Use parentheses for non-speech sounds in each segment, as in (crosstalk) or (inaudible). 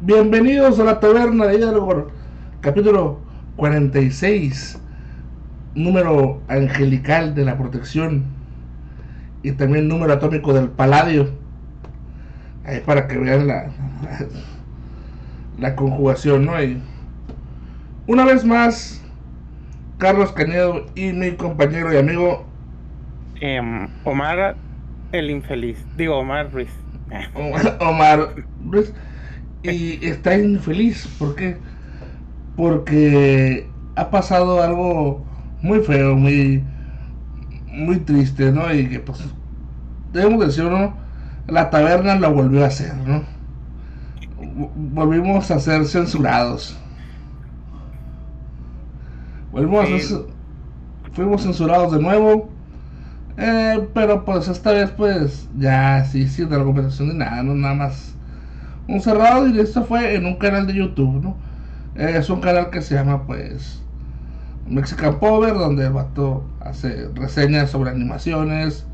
Bienvenidos a la taberna de Hidalgo, capítulo 46, número angelical de la protección y también número atómico del paladio. Ahí para que vean la, la conjugación, ¿no? Y una vez más, Carlos Cañedo y mi compañero y amigo Em, Omar el infeliz. Digo, Omar Ruiz. Omar, Omar Ruiz. Y está infeliz. ¿Por qué? Porque ha pasado algo muy feo, muy, muy triste, ¿no? Y que pues, debemos decirlo, la taberna lo volvió a hacer, ¿no? Volvimos a ser censurados. Volvimos a ser, fuimos censurados de nuevo. Eh, pero pues esta vez pues ya sí, sin argumentación ni nada, no nada más un cerrado y esto fue en un canal de YouTube, ¿no? es un canal que se llama pues Mexican Power, donde el vato hace reseñas sobre animaciones.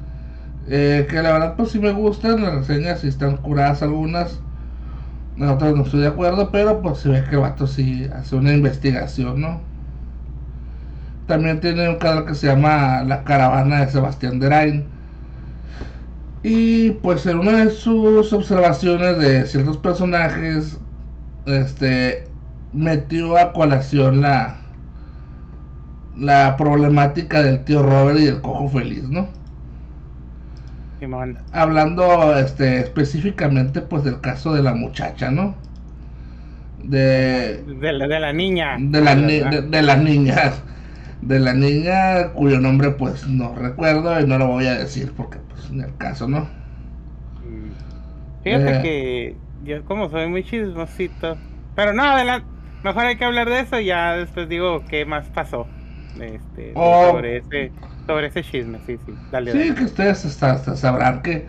Eh, que la verdad pues sí me gustan las reseñas, si están curadas algunas. Nosotros no estoy de acuerdo, pero pues se ve que el vato sí hace una investigación, ¿no? También tiene un canal que se llama La Caravana de Sebastián Derain. Y pues en una de sus observaciones de ciertos personajes, este metió a colación la la problemática del tío Robert y el cojo feliz, ¿no? Hablando este específicamente pues del caso de la muchacha, ¿no? De, de, la, de la niña. De la, de, de la niña de la niña cuyo nombre pues no recuerdo y no lo voy a decir porque pues en el caso no. Mm. Fíjate eh. que yo como soy muy chismosito, pero no, adelante, mejor hay que hablar de eso y ya después digo qué más pasó este, oh. sobre ese sobre ese chisme, sí, sí, dale. Sí, que ustedes hasta, sabrán que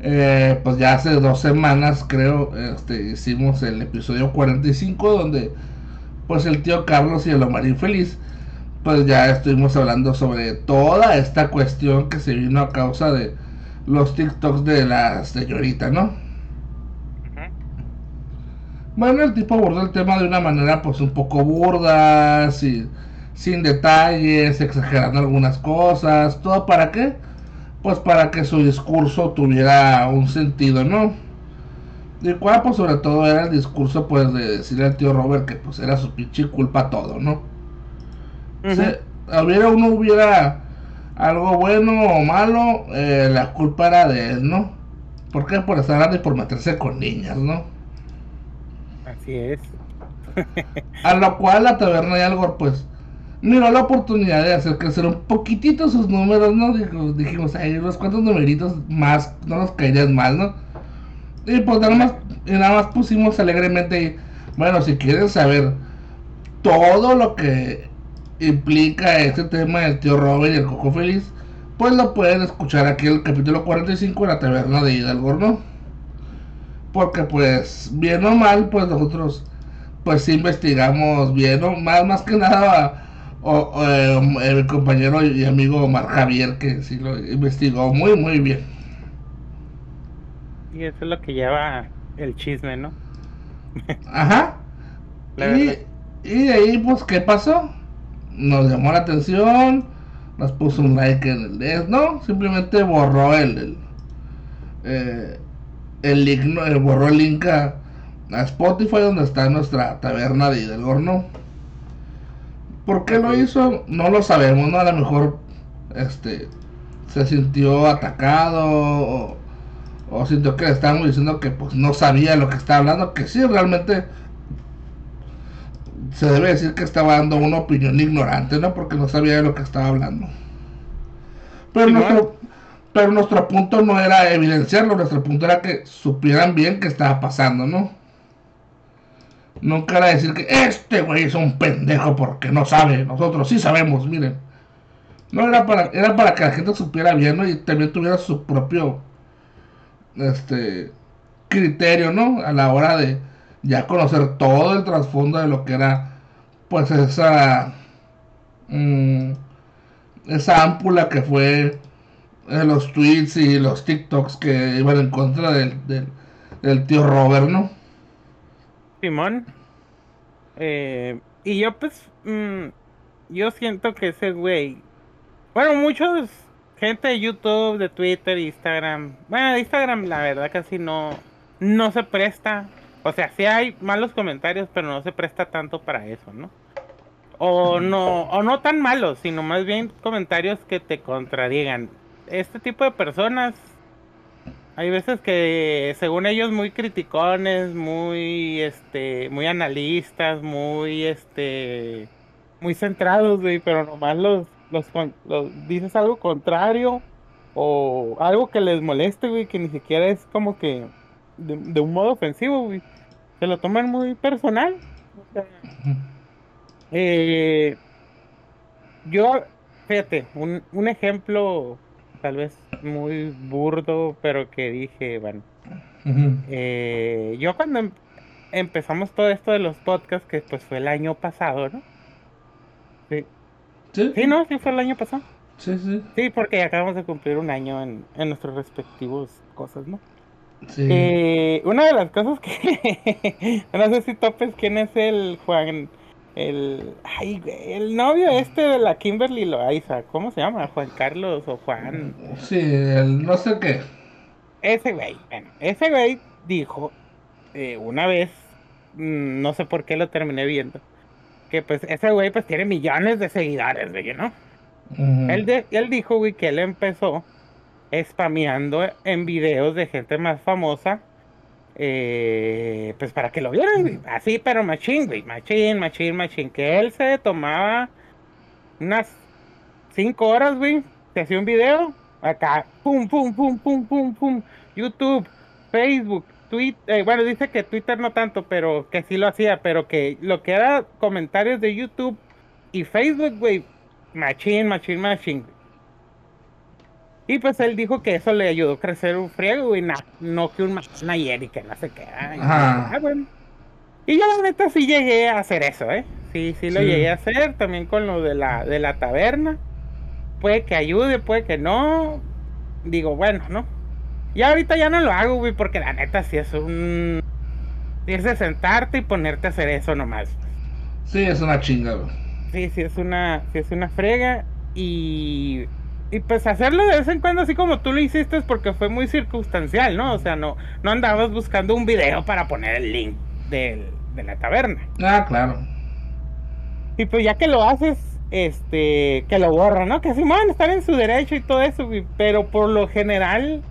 eh, pues ya hace dos semanas creo este, hicimos el episodio 45 donde pues el tío Carlos y el Omar Infeliz pues ya estuvimos hablando sobre toda esta cuestión que se vino a causa de los TikToks de la señorita, ¿no? Bueno, el tipo abordó el tema de una manera pues un poco burda, sin, sin detalles, exagerando algunas cosas, todo para qué? Pues para que su discurso tuviera un sentido, ¿no? Y cual pues sobre todo era el discurso pues de decirle al tío Robert que pues era su pinche culpa todo, ¿no? hubiera uno hubiera algo bueno o malo, eh, la culpa era de él, ¿no? ¿Por qué? Por estar grande y por meterse con niñas, ¿no? Así es. A lo cual la taberna de algo, pues, miró la oportunidad de hacer crecer un poquitito sus números, ¿no? dijimos, ay, unos cuantos numeritos más, no nos caerían mal, ¿no? Y pues nada más, y nada más pusimos alegremente, bueno, si quieren saber todo lo que implica este tema del tío Robert y el Coco Feliz, pues lo pueden escuchar aquí en el capítulo 45 de la taberna de Hidalgo, ¿no? Porque pues, bien o mal, pues nosotros pues investigamos bien o más, más que nada o, eh, el compañero y amigo Omar Javier que sí lo investigó muy muy bien. Y eso es lo que lleva el chisme, ¿no? Ajá. (laughs) y, y de ahí pues, ¿qué pasó? Nos llamó la atención, nos puso un like en el des, no, simplemente borró el, el, eh, el link, eh, borró el link a, Spotify donde está nuestra taberna de Hidalgo. ¿Por qué lo hizo? No lo sabemos, ¿no? A lo mejor este se sintió atacado o, o sintió que le estábamos diciendo que pues no sabía lo que estaba hablando, que sí realmente se debe decir que estaba dando una opinión ignorante, ¿no? Porque no sabía de lo que estaba hablando. Pero, nuestro, pero nuestro punto no era evidenciarlo, nuestro punto era que supieran bien qué estaba pasando, ¿no? Nunca era decir que este güey es un pendejo porque no sabe, nosotros sí sabemos, miren. No, era para, era para que la gente supiera bien, ¿no? Y también tuviera su propio este criterio, ¿no? A la hora de, ya conocer todo el trasfondo de lo que era pues esa mm, esa ámpula que fue en los tweets y los TikToks que iban en contra del, del, tío Robert, ¿no? Simón. Eh, y yo pues, mm, yo siento que ese güey, bueno, muchos gente de YouTube, de Twitter, Instagram, bueno, Instagram la verdad casi no, no se presta, o sea, sí hay malos comentarios, pero no se presta tanto para eso, ¿no? O no, o no tan malos, sino más bien comentarios que te contradigan. Este tipo de personas hay veces que según ellos muy criticones, muy este, muy analistas, muy este muy centrados, güey, pero nomás los, los, dices algo contrario o algo que les moleste, güey, que ni siquiera es como que de, un modo ofensivo, güey. Se lo toman muy personal. eh, yo, fíjate, un, un ejemplo tal vez muy burdo, pero que dije, bueno, eh, yo cuando em, empezamos todo esto de los podcasts, que pues fue el año pasado, ¿no? Sí. ¿Sí? ¿no? Sí, fue el año pasado. Sí, sí. Sí, porque acabamos de cumplir un año en, en nuestros respectivos cosas, ¿no? Sí. Eh, una de las cosas que (laughs) no sé si topes quién es el Juan el, ay, el novio este de la Kimberly Loaiza, ¿cómo se llama? Juan Carlos o Juan. Sí, el no sé qué. Ese güey, bueno, ese güey dijo eh, una vez, mm, no sé por qué lo terminé viendo, que pues ese güey pues tiene millones de seguidores, güey, ¿no? él, de, él dijo, güey, que él empezó spameando en videos de gente más famosa eh, pues para que lo vieran, Así, pero machín, güey. Machín, machín, machín. Que él se tomaba unas 5 horas, güey. Se hacía un video. Acá, pum, pum, pum, pum, pum, pum. YouTube, Facebook, Twitter. Eh, bueno, dice que Twitter no tanto, pero que sí lo hacía. Pero que lo que era comentarios de YouTube y Facebook, güey. Machín, machín, machín. Y pues él dijo que eso le ayudó a crecer un friego, y no que un ayer y que no sé qué. ah, bueno. Y yo la neta sí llegué a hacer eso, ¿eh? Sí, sí lo llegué a hacer, también con lo de la, de la taberna. Puede que ayude, puede que no. Digo, bueno, ¿no? Y ahorita ya no lo hago, güey, porque la neta sí es un... Tienes de sentarte y ponerte a hacer eso nomás. Sí, es una chinga, güey. Sí, sí es una, sí es una frega y y pues hacerlo de vez en cuando así como tú lo hiciste es porque fue muy circunstancial, ¿no? O sea, no, no andabas buscando un video para poner el link de la taberna. Ah, claro. Y pues ya que lo haces, este, que lo borran, ¿no? Que man, están en su derecho y todo eso, pero por lo general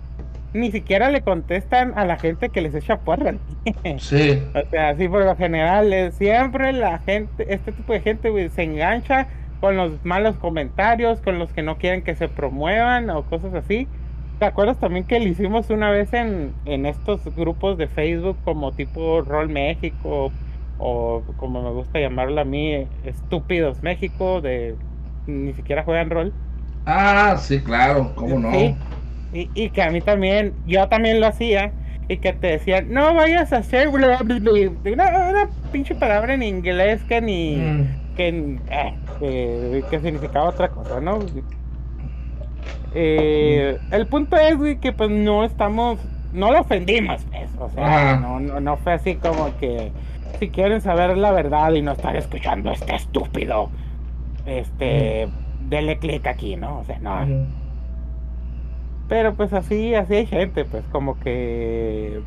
ni siquiera le contestan a la gente que les echa porra. (laughs) Sí. o sea, sí, por lo general, siempre la gente, este tipo de gente, güey, se engancha con los malos comentarios, con los que no quieren que se promuevan o cosas así. ¿Te acuerdas también que lo hicimos una vez en, en estos grupos de Facebook como tipo Rol México o como me gusta llamarlo a mí, Estúpidos México, de ni siquiera juegan rol? Ah, sí, claro, cómo no. Y, y, que a mí también, yo también lo hacía, y que te decían, no vayas a hacer una, una pinche palabra en inglés que ni, mm que, eh, que significaba otra cosa, ¿no? Eh, el punto es, güey, que pues no estamos, no lo ofendimos, pues, o sea, no, no, no fue así como que si quieren saber la verdad y no estar escuchando este estúpido, este, denle clic aquí, ¿no? O sea, no. Pero pues así, así hay gente, pues como que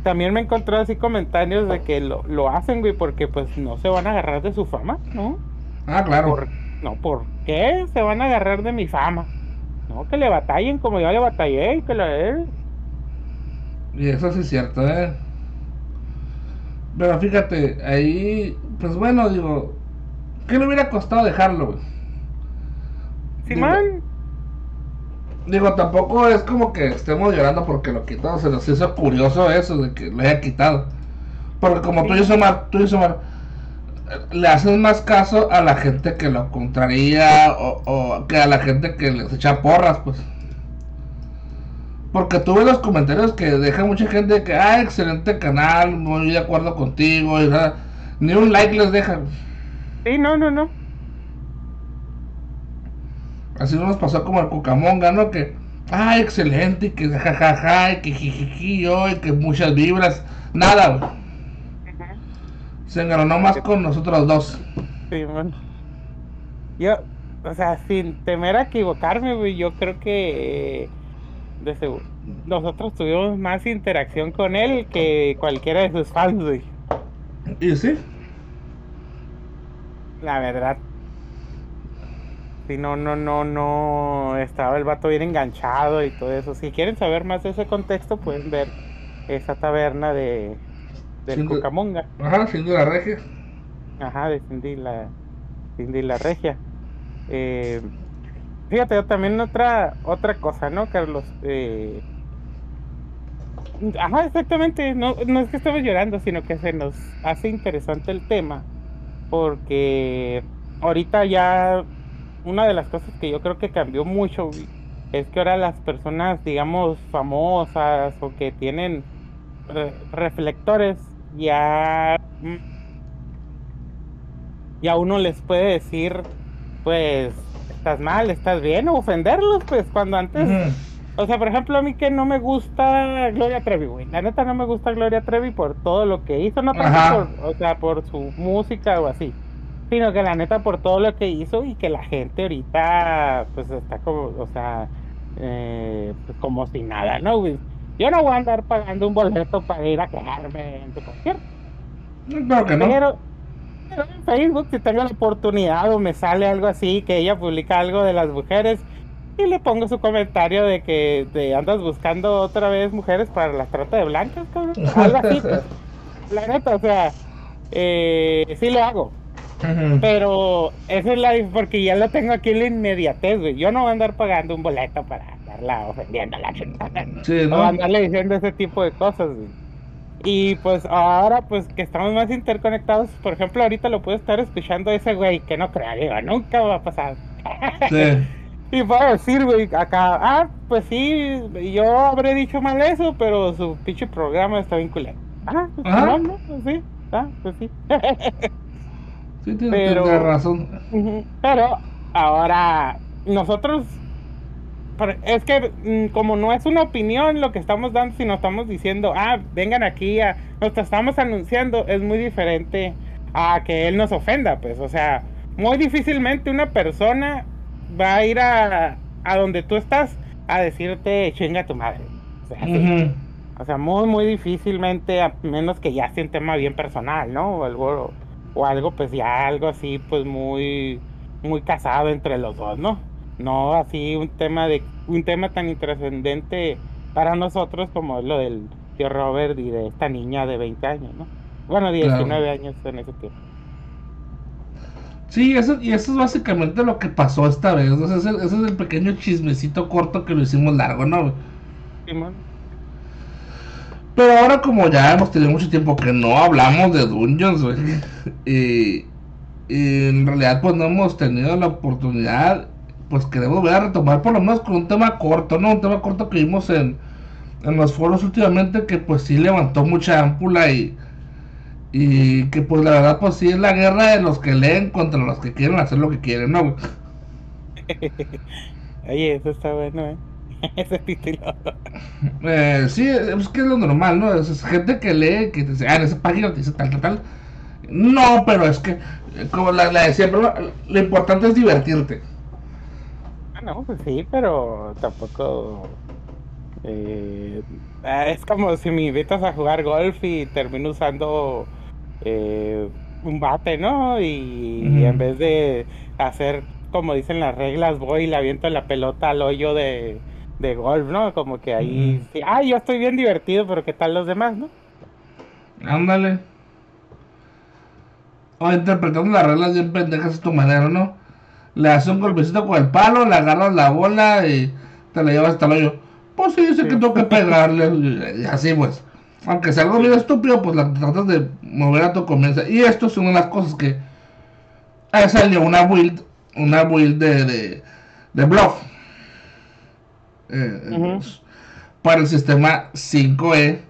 también me encontré así comentarios de que lo, lo hacen, güey, porque pues no se van a agarrar de su fama, ¿no? Ah, claro. no, ¿por qué se van a agarrar de mi fama? No, que le batallen como yo le batallé y que la él. Y eso sí es cierto, ¿eh? Pero fíjate, ahí, pues bueno, digo, ¿qué le hubiera costado dejarlo, güey? Simón. Digo, tampoco es como que estemos llorando porque lo quitó. Se nos hizo curioso eso de que lo haya quitado. Porque como tú dices, Omar, tú dices, Omar, le haces más caso a la gente que lo contraría o, que a la gente que les echa porras, pues. Porque tuve los comentarios que deja mucha gente que, ah, excelente canal, muy de acuerdo contigo, y nada. Ni un like les dejan. Sí, no, no, no. Así nos pasó como el Cucamonga, ¿no? Que, ah, excelente, y que jajaja, y que jijiji, y que muchas vibras. Nada, güey. Se engaronó más con nosotros dos. Sí, bueno. Yo, o sea, sin temer a equivocarme, güey, yo creo que de seguro, nosotros tuvimos más interacción con él que cualquiera de sus fans, güey. ¿Y sí? La verdad. Si no, no, no, no. Estaba el vato bien enganchado y todo eso. Si quieren saber más de ese contexto, pueden ver esa taberna de del Cucamonga. Ajá, Cindy la Regia. Ajá, de Cindy la, Cindy la Regia. Eh, fíjate, también otra, otra cosa, ¿no, Carlos? Eh, ajá, exactamente. No, no es que estemos llorando, sino que se nos hace interesante el tema. Porque ahorita ya una de las cosas que yo creo que cambió mucho es que ahora las personas, digamos, famosas o que tienen reflectores, ya, mm, ya uno les puede decir, pues, estás mal, estás bien, o ofenderlos, pues, cuando antes... O sea, por ejemplo, a mí que no me gusta Gloria Trevi, güey. La neta no me gusta Gloria Trevi por todo lo que hizo, no tanto por, o sea, por su música o así sino que la neta por todo lo que hizo y que la gente ahorita pues está como, o sea, eh, pues como si nada, ¿no? Yo no voy a andar pagando un boleto para ir a quejarme en tu concierto. No, que no. Pero, en Facebook, si tengo la oportunidad o me sale algo así, que ella publica algo de las mujeres, y le pongo su comentario de que te andas buscando otra vez mujeres para la trata de blancas, cabrón. Algo así. Pues. (laughs) la neta, o sea, eh, sí lo hago. Pero eso es la porque ya lo tengo aquí en la inmediatez, güey. Yo no voy a andar pagando un boleto para andarla ofendiendo a la gente. Sí, ¿no? O andarle diciendo ese tipo de cosas, güey. Y pues ahora, pues que estamos más interconectados, por ejemplo, ahorita lo puedo estar escuchando ese güey, que no crea, digo, nunca va a pasar. Sí. (laughs) y puedo decir, güey, acá, ah, pues sí, yo habré dicho mal eso, pero su pinche programa está bien Ah, pues no, no, pues sí, ah, pues sí. (laughs) Sí, pero, razón. Pero ahora nosotros es que mm, como no es una opinión lo que estamos dando, sino estamos diciendo, ah, vengan aquí, a, nos estamos anunciando, es muy diferente a que él nos ofenda, pues, o sea, muy difícilmente una persona va a ir a, a donde tú estás a decirte chinga tu madre. O sea, o sea, muy, muy difícilmente, a menos que ya sea un tema bien personal, ¿no? O algo o algo pues ya algo así pues muy muy casado entre los dos, ¿no? No así un tema de un tema tan intrascendente para nosotros como lo del tío Robert y de esta niña de 20 años, ¿no? Bueno, 19 años en ese tiempo. Sí, eso, y eso es básicamente lo que pasó esta vez. ese, es el pequeño chismecito corto que lo hicimos largo, ¿no? Simón. Pero ahora como ya hemos tenido mucho tiempo que no hablamos de Dungeons, y, en realidad pues no hemos tenido la oportunidad, pues queremos volver a retomar por lo menos con un tema corto, ¿no? Un tema corto que vimos en, en los foros últimamente que pues sí levantó mucha ámpula y, y que pues la verdad pues sí es la guerra de los que leen contra los que quieren hacer lo que quieren, ¿no? (laughs) Oye, eso está bueno, ¿eh? (laughs) ese título. Eh, sí, es que es lo normal, ¿no? Es, gente que lee, que dice, ah, en esa página te dice tal, tal, tal. No, pero es que, como la, la de siempre, lo importante es divertirte. Ah, no, pues sí, pero tampoco. Eh, es como si me invitas a jugar golf y termino usando eh, un bate, ¿no? Y, en vez de hacer como dicen las reglas, voy y le aviento la pelota al hoyo de, de golf, ¿no? Como que ahí, sí, ah, yo estoy bien divertido, pero ¿qué tal los demás, no? Ándale. O interpretando las reglas bien pendejas a tu manera, ¿no? Le haces un golpecito con el palo, le agarras la bola y te la llevas hasta el hoyo. Pues sí, sé que tengo que pegarle, (laughs) y así pues. Aunque sea algo bien estúpido, pues la tratas de mover a tu comienza. Y esto es una de las cosas que... Ahí salió una build, una build de, de, de bluff eh, para el sistema 5E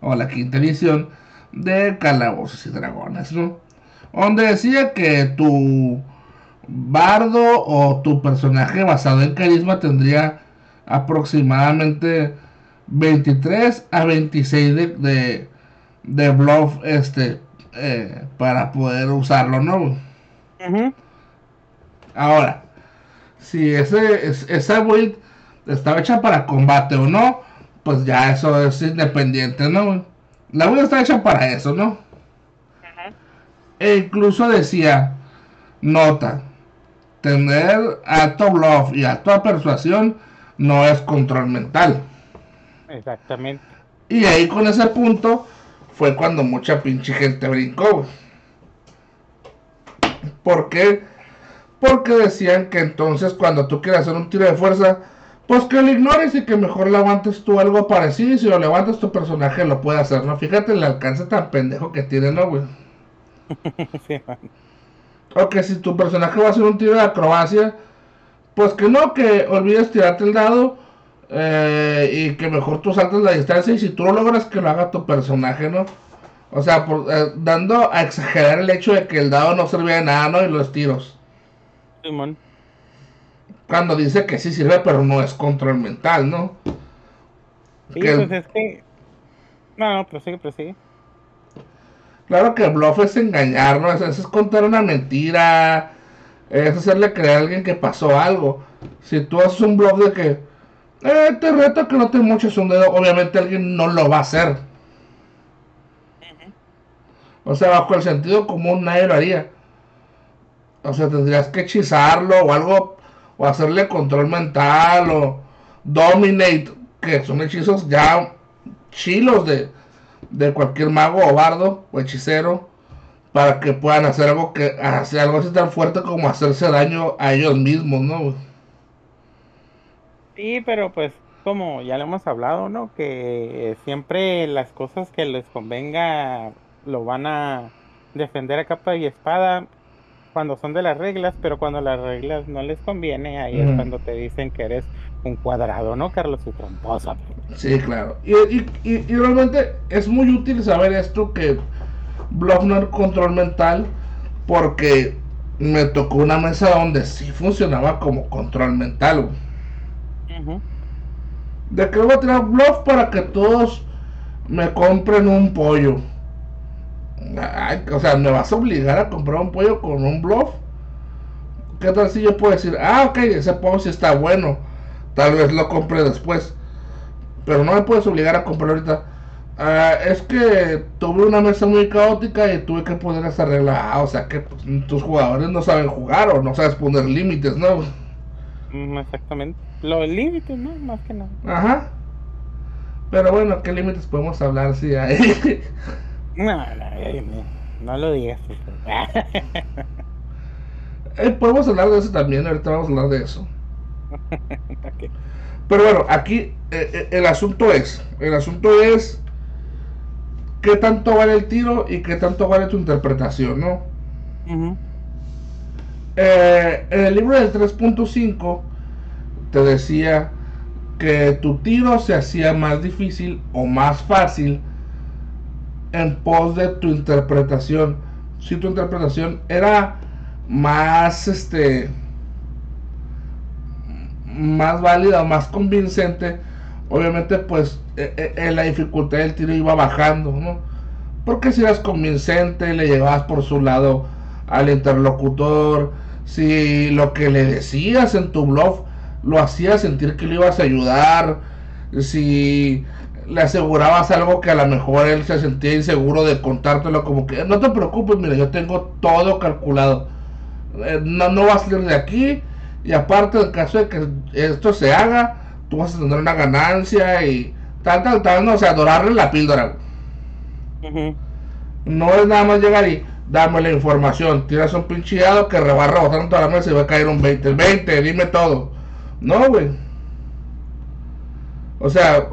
o la quinta edición de Calabozos y Dragones, ¿no? Donde decía que tu bardo o tu personaje basado en carisma tendría aproximadamente 23 a 26 de, de, bluff este, eh, para poder usarlo, ¿no? Ahora, si ese, esa build estaba hecha para combate o no, pues ya eso es independiente, ¿no? La build está hecha para eso, ¿no? E incluso decía, nota, tener alto bluff y alta persuasión no es control mental. Exactamente. Y ahí con ese punto fue cuando mucha pinche gente brincó. ¿Por qué? Porque decían que entonces cuando tú quieres hacer un tiro de fuerza, pues que lo ignores y que mejor levantes tú algo parecido y si lo levantas tu personaje lo puede hacer, ¿no? Fíjate el alcance tan pendejo que tiene, ¿no, güey? (laughs) o que si tu personaje va a hacer un tiro de acrobacia, pues que no, que olvides tirarte el dado eh, y que mejor tú saltes la distancia y si tú lo logras que lo haga tu personaje, ¿no? O sea, eh, dando a exagerar el hecho de que el dado no servía de nada, ¿no? Y los tiros. Simón. Cuando dice que sí sirve, pero no es control mental, ¿no? Sí, pues es que... No, prosigue, prosigue. Claro que el bluff es engañar, ¿no? es contar una mentira es hacerle creer a alguien que pasó algo. Si tú haces un blog de que eh, te reto que no te moches un dedo, obviamente alguien no lo va a hacer. O sea, bajo el sentido común nadie lo haría. O sea, tendrías que hechizarlo o algo, o hacerle control mental o dominate, que son hechizos ya chilos de, de cualquier mago o bardo o hechicero para que puedan hacer algo que hacer algo así tan fuerte como hacerse daño a ellos mismos, ¿no? Sí, pero pues como ya lo hemos hablado, ¿no? Que siempre las cosas que les convenga lo van a defender a capa y espada cuando son de las reglas, pero cuando las reglas no les conviene, ahí es cuando te dicen que eres un cuadrado, ¿no, Carlos? Y tramposa. Sí, claro. Y, y, y realmente es muy útil saber esto que no control mental porque me tocó una mesa donde sí funcionaba como control mental. De que voy a tirar bluff para que todos me compren un pollo. O sea, me vas a obligar a comprar un pollo con un bluff. ¿Qué tal si yo puedo decir, ah, ok, ese pollo sí está bueno, tal vez lo compre después, pero no me puedes obligar a comprar ahorita. Ah, es que tuve una mesa muy caótica y tuve que poner esa regla. Ah, o sea que pues, tus jugadores no saben jugar o no sabes poner límites, ¿no? Mm, exactamente. Los límites, ¿no? Más que nada. Ajá. Pero bueno, ¿qué límites podemos hablar si hay? (laughs) no, no, no, lo digas. (laughs) eh, podemos hablar de eso también, ahorita vamos a hablar de eso. (laughs) Pero bueno, aquí eh, eh, el asunto es, el asunto es qué tanto vale el tiro y qué tanto vale tu interpretación, ¿no? Eh, en el libro del 3.5 te decía que tu tiro se hacía más difícil o más fácil en pos de tu interpretación. Si tu interpretación era más este más válida más convincente, obviamente pues eh, la dificultad del tiro iba bajando, ¿no? Porque si eras convincente, le llevabas por su lado al interlocutor, si lo que le decías en tu blog lo hacía sentir que le ibas a ayudar, si le asegurabas algo que a lo mejor él se sentía inseguro de contártelo, como que no te preocupes, mira, yo tengo todo calculado, no, no vas a salir de aquí, y aparte, en caso de que esto se haga, tú vas a tener una ganancia y tal, tal, tal, no, o sea, dorarle la píldora. No es nada más llegar y dame la información, tiras un pinchillado que va a rebotar en toda la mesa y va a caer un 20, 20, dime todo. No, güey. O sea,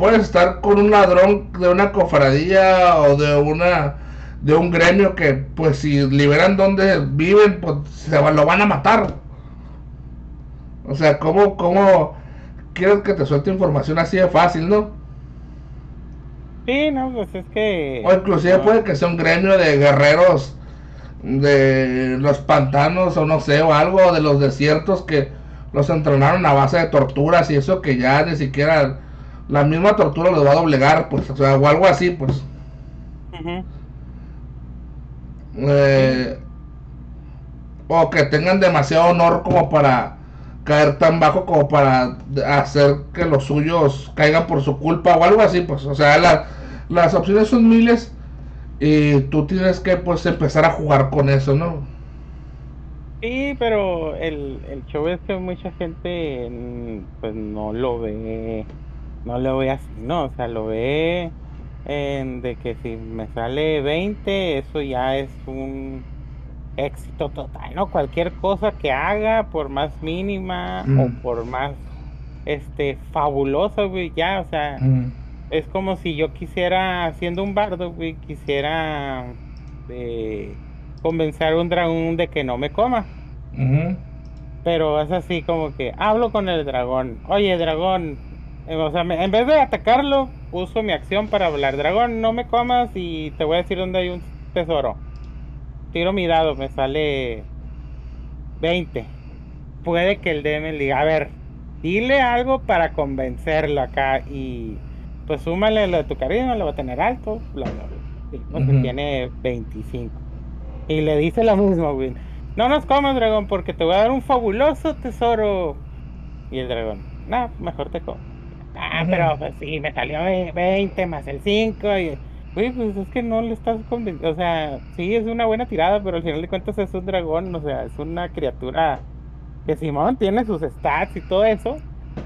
puedes estar con un ladrón de una cofradía o de una de un gremio que pues si liberan donde viven pues se lo van a matar o sea cómo cómo quieres que te suelte información así de fácil, ¿no? Sí, no, pues es que... O inclusive puede que sea un gremio de guerreros de los pantanos o no sé, o algo de los desiertos que los entrenaron a base de torturas y eso que ya ni siquiera la misma tortura los va a doblegar, pues, o sea, o algo así, pues. Eh, o que tengan demasiado honor como para caer tan bajo como para hacer que los suyos caigan por su culpa o algo así, pues, o sea, las opciones son miles y tú tienes que, pues, empezar a jugar con eso, ¿no? Sí, pero el, el show es que mucha gente, pues, no lo ve, no lo ve así, ¿no? O sea, lo ve en de que si me sale 20, eso ya es un éxito total, ¿no? Cualquier cosa que haga, por más mínima o mm. por más este fabulosa, güey, ya, o sea, mm. es como si yo quisiera, siendo un bardo, güey, quisiera eh, convencer a un dragón de que no me coma. Pero es así como que hablo con el dragón. Oye, dragón, o sea, en vez de atacarlo, uso mi acción para hablar. Dragón, no me comas y te voy a decir dónde hay un tesoro tiro mi dado, me sale 20. Puede que el DM le diga, a ver, dile algo para convencerlo acá y pues súmale lo de tu carisma, lo va a tener alto, bla, bla, bla. tiene 25. Y le dice lo mismo, güey. No nos comas, dragón, porque te voy a dar un fabuloso tesoro. Y el dragón, no, mejor te como. Ah, pero pues sí, me salió 20 más el 5 y pues es que no le estás convenciendo. O sea, sí, es una buena tirada, pero al final de cuentas es un dragón, o sea, es una criatura que Simón tiene sus stats y todo eso,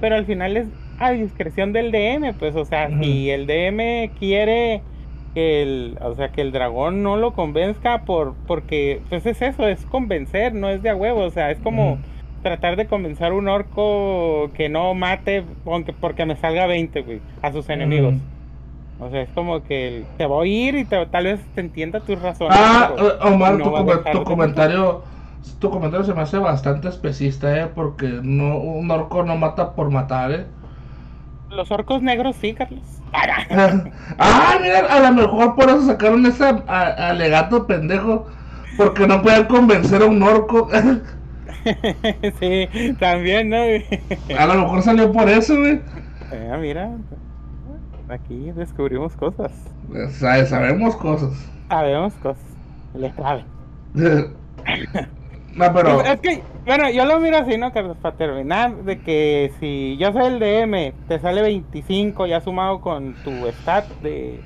pero al final es a discreción del DM, pues, o sea, si el DM quiere que el, o sea, que el dragón no lo convenzca por, porque, pues es eso, es convencer, no es de a huevo, o sea, es como tratar de convencer a un orco que no mate, aunque porque me salga 20, güey, a sus enemigos. O sea, es como que te voy a ir y tal vez te entienda tus razones. Ah, eh, Omar, tu, comentario tu comentario se me hace bastante especista, ¿eh? Porque no, un orco no mata por matar, ¿eh? Los orcos negros sí, Carlos. (laughs) ah, mira, a lo mejor por eso sacaron ese alegato pendejo. Porque no pueden convencer a un orco. (laughs) (laughs) sí, también, ¿no? a lo mejor salió por eso, güey. Ah, mira, Aquí descubrimos cosas. sabemos cosas. Sabemos cosas. Le sabe. (laughs) no, pero. Es que, bueno, yo lo miro así, ¿no, Carlos? Para terminar, de que si yo soy el DM, te sale 25 ya sumado con tu stat de.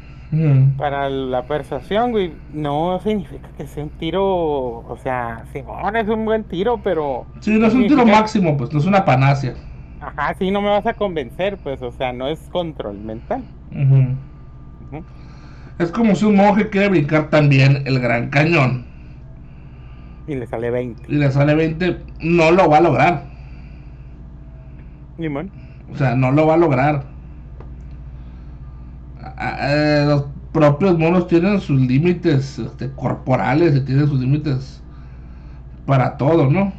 Para la persuasión, güey, no significa que sea un tiro, o sea, Simón es un buen tiro, pero... Sí, no es un tiro máximo, pues no es una panacia. Ajá, sí, no me vas a convencer, pues, o sea, no es control mental. Es como si un monje quiere brincar también el gran cañón. Y le sale 20. Y le sale 20, no lo va a lograr. O sea, no lo va a lograr. Eh, los propios monos tienen sus límites este, corporales y tienen sus límites para todo, ¿no?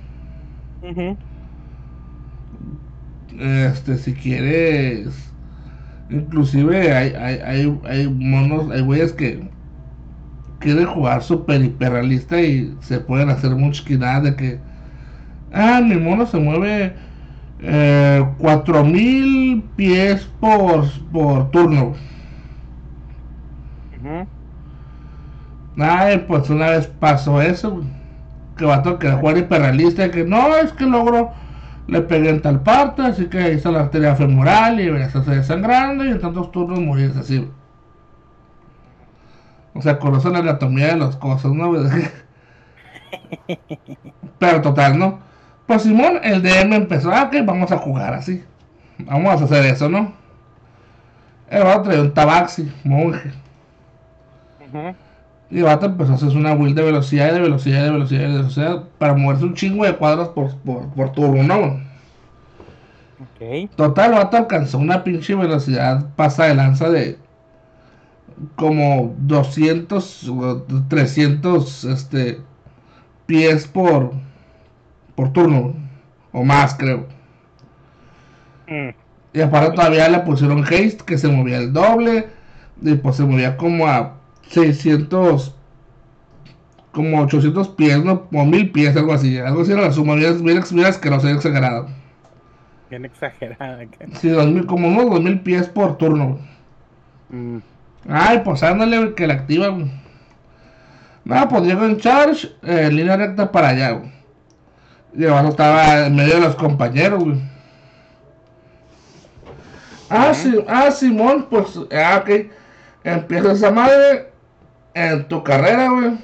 Este, si quieres, inclusive hay, hay, hay, monos, hay güeyes que quieren jugar super hiperrealista y se pueden hacer muchas de que, ah, mi mono se mueve eh, 4000 pies por, por turno. Ay, pues una vez pasó eso, que va a tocar jugar hiperrealista, que no, es que logro le pegué en tal parte, así que hizo la arteria femoral y se desangrando y en tantos turnos morirse así. O sea, conoce la anatomía de las cosas, ¿no? (laughs) Pero total, ¿no? Pues Simón, el DM empezó, ah, ok, vamos a jugar así. Vamos a hacer eso, ¿no? El vato traer un tabaxi, monje. Y el vato empezó a hacer una build de velocidad, de velocidad, de velocidad, de velocidad, para moverse un chingo de cuadros por, por, turno, ¿no? Total, vato alcanzó una pinche velocidad pasa de lanza de como 200 300 este, pies por, por turno, o más creo. Mm. Y aparte todavía le pusieron haste, que se movía el doble, y pues se movía como a 600, como 800 pies, ¿no? O 1000 pies, algo así. Algo así era la suma, bien, bien, bien asqueroso, exagerado. Bien exagerada. Sí, como unos 2000 pies por turno. Mm. Ay, pues ándale, que la activa. No, pues llego en charge, eh, línea recta para allá, güey. Y además estaba en medio de los compañeros, güey. Ah, sí, ah, Simón, pues, ah, ok. Empieza esa madre en tu carrera, güey.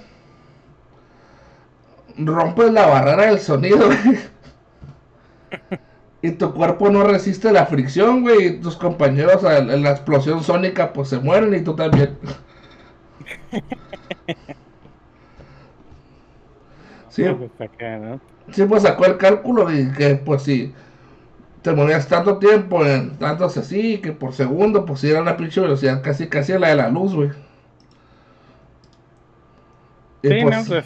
Rompes la barrera del sonido, güey. Y tu cuerpo no resiste la fricción, güey. Y tus compañeros en la explosión sónica, pues se mueren y tú también. Sí, sí, pues sacó el cálculo y que, pues, si te movías tanto tiempo, en tantos así, que por segundo, pues, si era una pinche velocidad casi, casi a la de la luz, güey. Sí, pues, no, pues.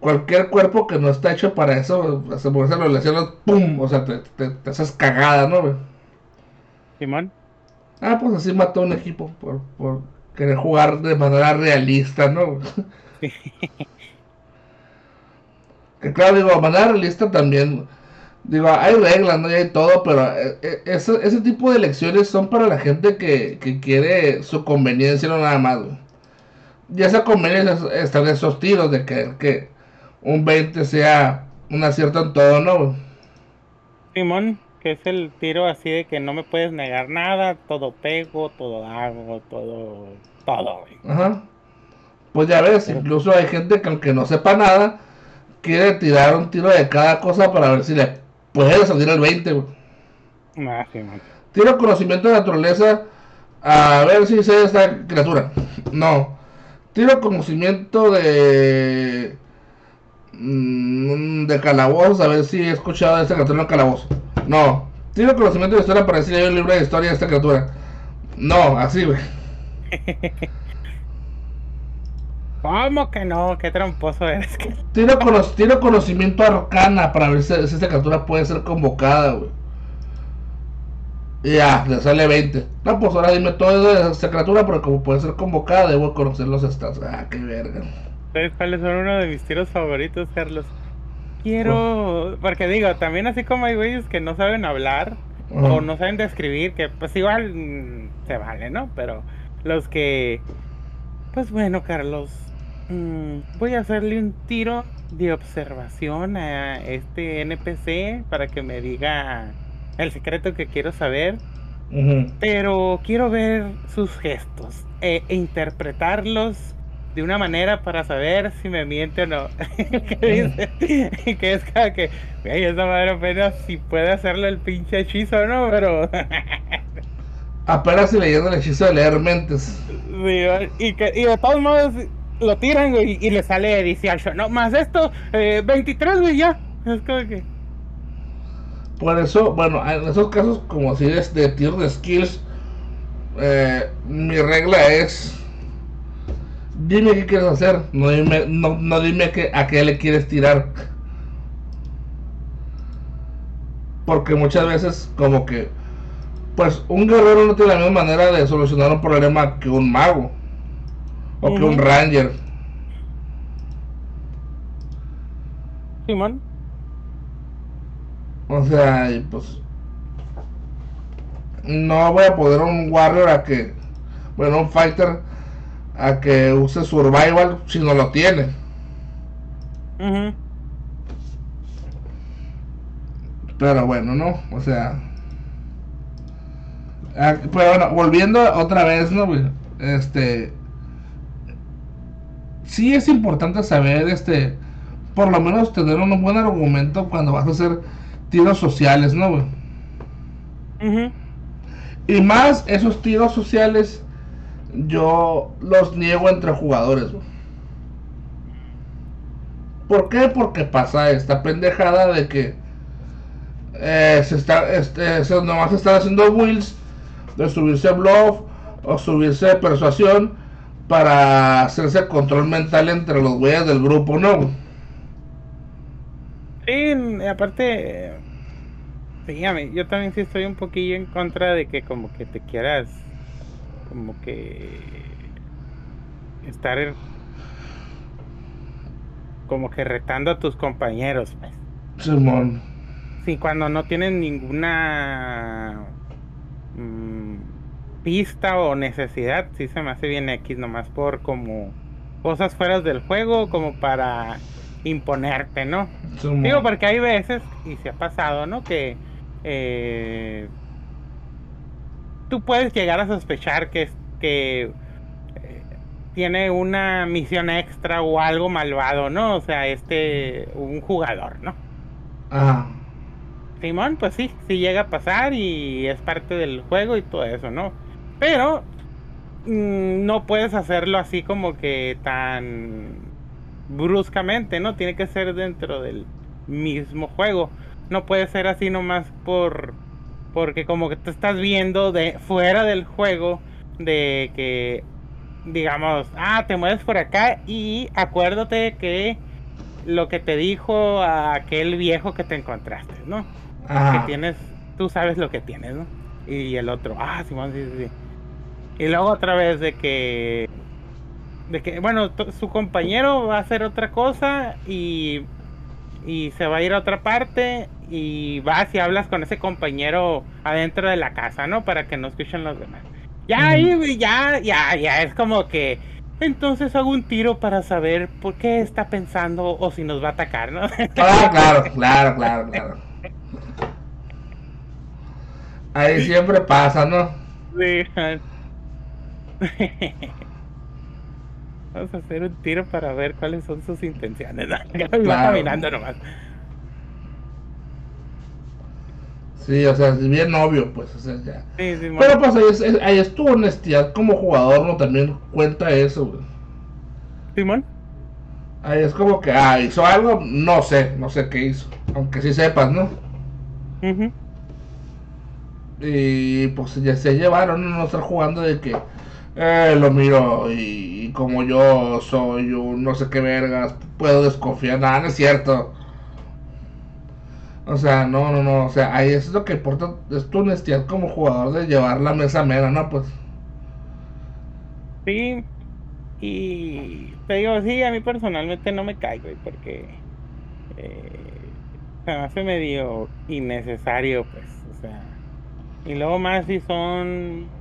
Cualquier cuerpo que no está hecho para eso, se mueve esa velocidad, ¡pum! O sea, te, te, haces cagada, ¿no, güey? Simón. Ah, pues así mató un equipo por, por querer jugar de manera realista, ¿no? (laughs) Que claro, digo, de manera realista también. Digo, hay reglas, ¿no? Y hay todo, pero eh, eh, ese, ese tipo de elecciones son para la gente que, que quiere su conveniencia, no nada más, güey. Y esa conveniencia está en esos tiros de que, que un 20 sea un acierto en todo, ¿no? Simón, que es el tiro así de que no me puedes negar nada, todo pego, todo hago, todo, todo, güey. Ajá. Pues ya ves, incluso hay gente que aunque no sepa nada, quiere tirar un tiro de cada cosa para ver si le puede salir el 20, güey. Ah, tiro conocimiento de naturaleza a ver si sé esta criatura. No. Tiro conocimiento de. Mm, de calabozos, a ver si he escuchado de esta criatura en calabozo. No. Tiro conocimiento de historia para decir si hay un libro de historia de esta criatura. No, así, güey. (laughs) ¿Cómo que no? Qué tramposo eres. Tiene, tiene conocimiento arcana para ver si, esta criatura puede ser convocada, güey. Ya, le sale 20. No, pues ahora dime todo de esta criatura, pero como puede ser convocada, debo conocer los stats. Ah, qué verga. ¿Sabes cuáles son uno de mis tiros favoritos, Carlos? Quiero. Porque digo, también así como hay güeyes que no saben hablar o no saben describir, que pues igual mm, se vale, ¿no? Pero los que. Pues bueno, Carlos, Mm, voy a hacerle un tiro de observación a este NPC para que me diga el secreto que quiero saber. Pero quiero ver sus gestos e, interpretarlos de una manera para saber si me miente o no. (laughs) que dice (laughs) que es como que, esa madre apenas si puede hacerle el pinche hechizo o no, pero. (laughs) apenas si leyendo el hechizo de leer mentes. y, que, y de todos modos, lo tiran, y le sale 18. No, más esto, eh, 23, güey, ya. Es como que. Por eso, bueno, en esos casos, como si es de tier de skills, eh, mi regla es. Dime qué quieres hacer, no dime, no, no dime que, a qué le quieres tirar. Porque muchas veces, como que, pues un guerrero no tiene la misma manera de solucionar un problema que un mago o que un Ranger. Simón. O sea, pues. No voy a poder un Warrior a que. Bueno, un Fighter a que use Survival si no lo tiene. Pero bueno, ¿no? O sea. pero bueno, volviendo otra vez, ¿no? Este sí es importante saber, este, por lo menos tener un buen argumento cuando vas a hacer tiros sociales, ¿no, güey? Y más esos tiros sociales, yo los niego entre jugadores, güey. ¿Por qué? Porque pasa esta pendejada de que eh, se está, este, se, nomás están haciendo wheels de subirse bluff o subirse persuasión para hacerse control mental entre los güeyes del grupo, ¿no? Sí, aparte, dígame, yo también sí estoy un poquillo en contra de que como que te quieras, como que estar como que retando a tus compañeros, pues. Simón. Sí, cuando no tienen ninguna mm, pista o necesidad, sí se me hace bien X, nomás por como cosas fuera del juego como para imponerte, ¿no? Digo, porque hay veces, y se ha pasado, ¿no? Que eh, tú puedes llegar a sospechar que, que eh, tiene una misión extra o algo malvado, ¿no? O sea, este, un jugador, ¿no? Ajá. Simón, pues sí, sí llega a pasar y es parte del juego y todo eso, ¿no? Pero mm, no puedes hacerlo así como que tan bruscamente, ¿no? Tiene que ser dentro del mismo juego. No puede ser así nomás por porque como que te estás viendo de fuera del juego de que digamos, ah, te mueves por acá y acuérdate que lo que te dijo aquel viejo que te encontraste, ¿no? Que tienes, tú sabes lo que tienes, ¿no? Y el otro, ah, Simón, sí, sí, sí. Y luego otra vez de que, de que, bueno, su compañero va a hacer otra cosa y, y se va a ir a otra parte y vas y hablas con ese compañero adentro de la casa, ¿no? Para que no escuchen los demás. Ya ahí, ya, ya, ya, es como que entonces hago un tiro para saber por qué está pensando o si nos va a atacar, ¿no? Claro, (laughs) claro, claro, claro, claro. Ahí siempre pasa, ¿no? Sí. (laughs) Vamos a hacer un tiro para ver cuáles son sus intenciones. (laughs) ¿no? Va caminando nomás. Sí, o sea, es bien obvio, pues, o sea, ya. Sí, sí, Pero pues ahí es, ahí es, tu honestidad como jugador, ¿no? También cuenta eso, güey. Simón. Ahí es como que, ah, hizo algo, no sé, no sé qué hizo. Aunque sí sepas, ¿no? Y pues ya se llevaron no estar jugando de que eh, lo miro y, como yo soy un no sé qué vergas, puedo desconfiar. Nada, no es cierto. O sea, no, no, no. O sea, ahí es lo que importa. Es tu honestidad como jugador de llevar la mesa mera, ¿no? Pues. Sí. Y te digo, sí, a mí personalmente no me caigo, porque. Eh, se me hace medio innecesario, pues. O sea. Y luego más si son.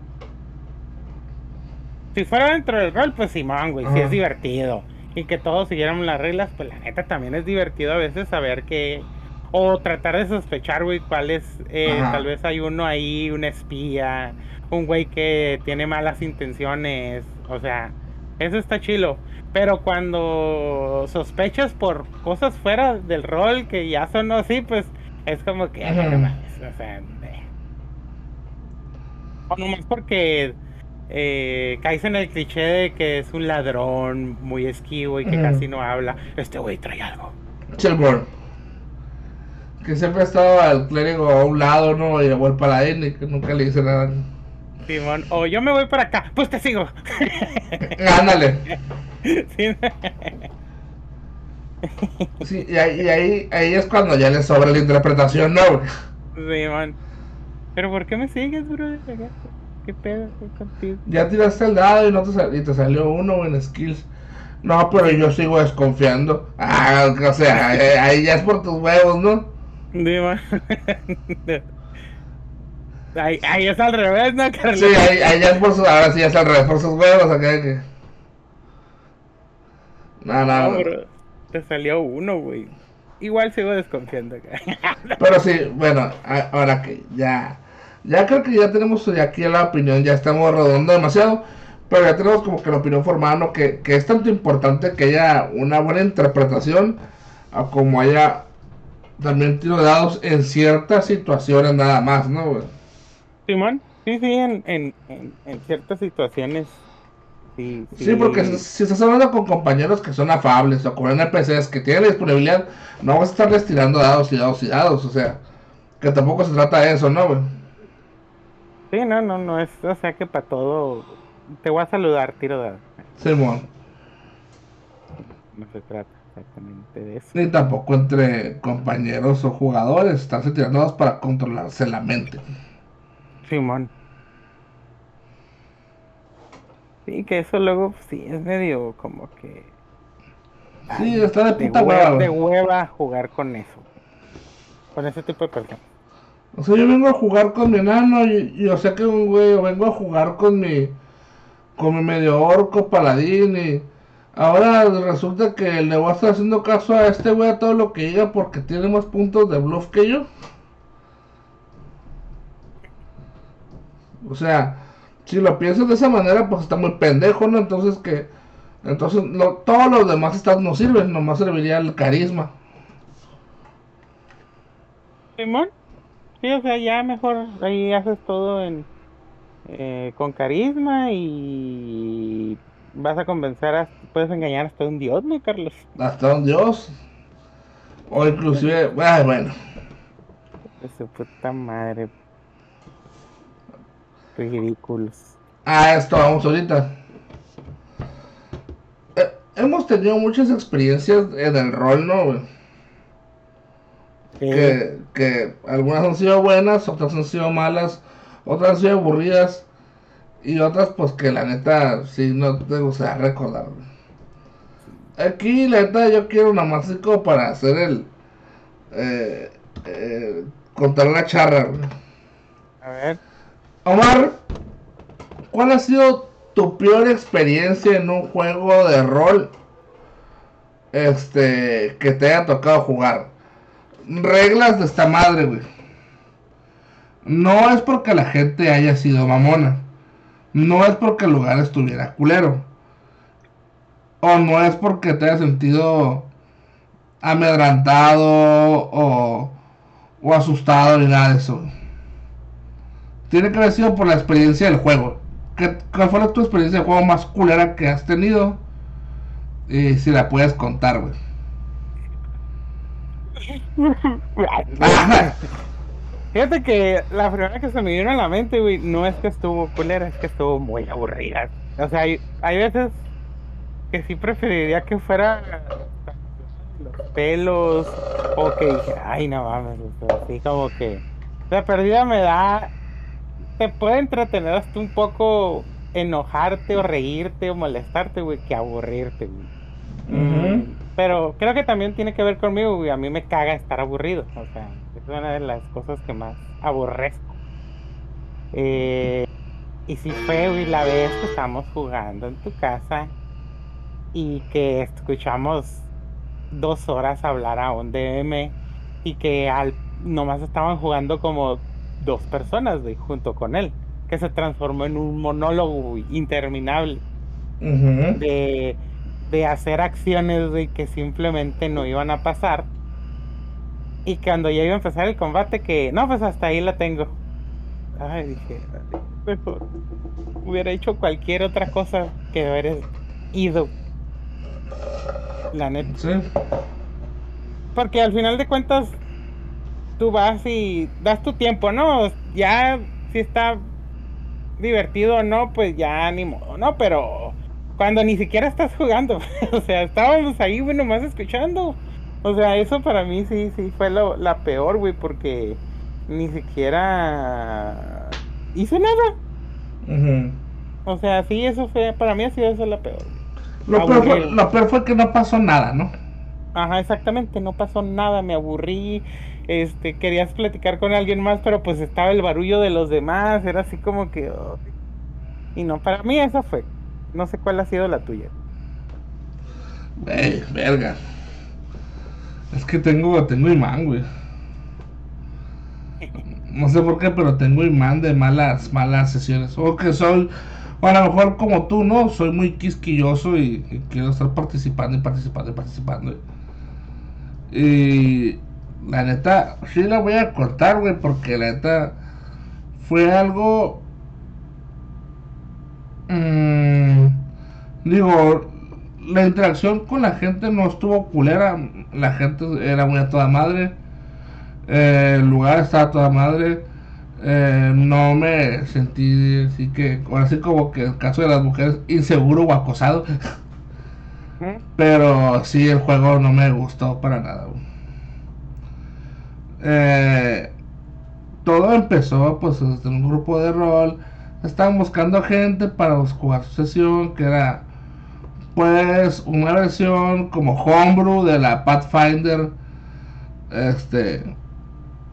Si fuera dentro del rol, pues Simón, güey, si es divertido. Y que todos siguiéramos las reglas, pues la neta también es divertido a veces saber que o tratar de sospechar, güey, cuál es. Eh, tal vez hay uno ahí, un espía, un güey que tiene malas intenciones. O sea, eso está chilo. Pero cuando sospechas por cosas fuera del rol que ya son así, pues es como que. o sea. O nomás porque eh, caes en el cliché de que es un ladrón muy esquivo y que casi no habla. Este güey trae algo que siempre ha estado al clérigo a un lado, ¿no? Y luego el paladín y que nunca le dice nada. Simón, o yo me voy para acá, pues te sigo. (laughs) Ándale. Sí. y, ahí, ahí, es cuando ya le sobra la interpretación, ¿no? Simón. Pero ¿por qué me sigues, bro? ¿Qué pedo contigo? Ya tiraste el dado y, no te, y te salió uno en skills. No, pero yo sigo desconfiando. Ah, o sea, ahí ya es por tus huevos, ¿no? (laughs) ahí, ahí, es al revés, ¿no, Sí, ahí, ahí ya es por sus, ahora sí es al revés, por sus huevos, acá que... No, no, no. Te salió uno, güey. Igual sigo desconfiando. (laughs) Pero sí, bueno, ahora que ya... Ya creo que ya tenemos aquí la opinión, ya estamos redondeando demasiado, pero ya tenemos como que la opinión formada, ¿no? que, que es tanto importante que haya una buena interpretación a como haya también tiro dados en ciertas situaciones nada más, ¿no? Simón, sí, sí, en, en, en, ciertas situaciones. Sí, sí. porque si, estás hablando con compañeros que son afables o con NPCs que tienen disponibilidad, no vas a estarles tirando dados y dados y dados, o sea, que tampoco se trata de eso, ¿no, güey? Sí, no, no, no, es, o sea que para todo, te voy a saludar, tiro dados. Simón. No se trata exactamente de eso. Ni tampoco entre compañeros o jugadores, estarse tirando para controlarse la mente. Simón. Sí, que eso luego sí es medio como que. Sí, está de puta hueva. De hueva jugar con eso. Con ese tipo de personas. O sea, yo vengo a jugar con mi enano y, yo sé que un güey, o vengo a jugar con mi. con mi medio orco paladín y Ahora resulta que le voy a estar haciendo caso a este güey a todo lo que diga porque tiene más puntos de bluff que yo. O sea, si lo piensas de esa manera, pues está muy pendejo, ¿no? Entonces que... Entonces todos los demás estados no sirven, nomás serviría el carisma. Simón, sí, o sea, ya mejor ahí haces todo en, eh, con carisma y vas a convencer, a, puedes engañar hasta un dios, ¿no, Carlos? Hasta un dios. O inclusive, bueno. De su puta madre. Ridículos. Ah, esto vamos ahorita. Eh, hemos tenido muchas experiencias en el rol, ¿no, Que, que algunas han sido buenas, otras han sido malas, otras han sido aburridas y otras pues que la neta sí no te gusta recordar. Aquí la neta yo quiero una más para hacer el eh, eh, contar la charra. A ver. Omar, ¿cuál ha sido tu peor experiencia en un juego de rol este que te haya tocado jugar? Reglas de esta madre, güey. No es porque la gente haya sido mamona. No es porque el lugar estuviera culero. O no es porque te haya sentido amedrantado o, o asustado ni nada de eso. Tiene que haber sido por la experiencia del juego. ¿Qué, ¿Cuál fue tu experiencia de juego más culera que has tenido? Y si la puedes contar, güey. Fíjate que la primera que se me vino a la mente, güey, no es que estuvo culera, es que estuvo muy aburrida. O sea, hay, hay veces que sí preferiría que fuera los pelos o que dije, ay, no mames, así como que la pérdida me da, te puede entretener hasta un poco enojarte o reírte o molestarte, güey, que aburrirte, güey. Pero creo que también tiene que ver conmigo, güey, a mí me caga estar aburrido, o sea es una de las cosas que más aborrezco. Eh, y si fue, güey, la vez que estamos jugando en tu casa y que escuchamos dos horas hablar a un DM y que al, nomás estaban jugando como dos personas, güey, junto con él, que se transformó en un monólogo interminable. De, de hacer acciones, güey, que simplemente no iban a pasar y cuando ya iba a empezar el combate, que no, pues hasta ahí la tengo. Ay, dije, mejor hubiera hecho cualquier otra cosa que haber ido. La neta. Sí. Porque al final de cuentas, tú vas y das tu tiempo, ¿no? Ya, si está divertido o no, pues ya ni modo, ¿no? Pero cuando ni siquiera estás jugando, (laughs) o sea, estábamos ahí, bueno, más escuchando. O sea, eso para mí sí, sí fue lo, la peor, güey, porque ni siquiera hice nada. O sea, sí, eso fue, para mí ha sido eso la peor. Lo peor, fue, lo peor fue que no pasó nada, ¿no? Ajá, exactamente, no pasó nada, me aburrí, este, querías platicar con alguien más, pero pues estaba el barullo de los demás, era así como que... y no, para mí eso fue. No sé cuál ha sido la tuya. Eh, verga. Es que tengo, tengo imán, güey. No sé por qué, pero tengo imán de malas, malas sesiones. O que soy, o a lo mejor como tú, ¿no? Soy muy quisquilloso y, quiero estar participando y participando y participando. Y la neta, sí la voy a cortar, güey, porque la neta fue algo... Mmm, digo, la interacción con la gente no estuvo culera. La gente era muy a toda madre. Eh, el lugar estaba a toda madre. Eh, no me sentí así que, así como que el caso de las mujeres, inseguro o acosado. Pero sí, el juego no me gustó para nada. Eh, todo empezó pues desde un grupo de rol. Estaban buscando gente para jugar su sesión, que era pues una versión como homebrew de la Pathfinder este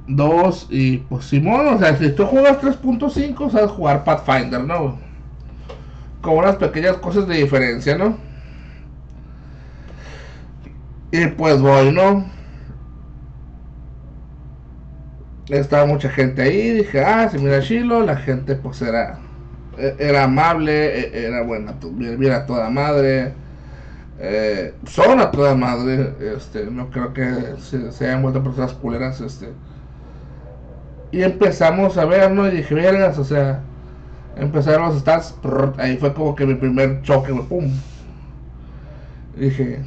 2 y pues Simón, o sea, si tú juegas 3.5 sabes jugar Pathfinder, ¿no? Como unas pequeñas cosas de diferencia, ¿no? Y pues voy, ¿no? Estaba mucha gente ahí, dije, ah, se mira chilo, la gente pues era, era amable, e, era buena, mira toda madre, eh, son a toda madre, este, no creo que se, hayan vuelto personas culeras, este. Y empezamos a ver, ¿no? Y dije, vergas, o sea, empezaron los stats, ahí fue como que mi primer choque, pum. Dije,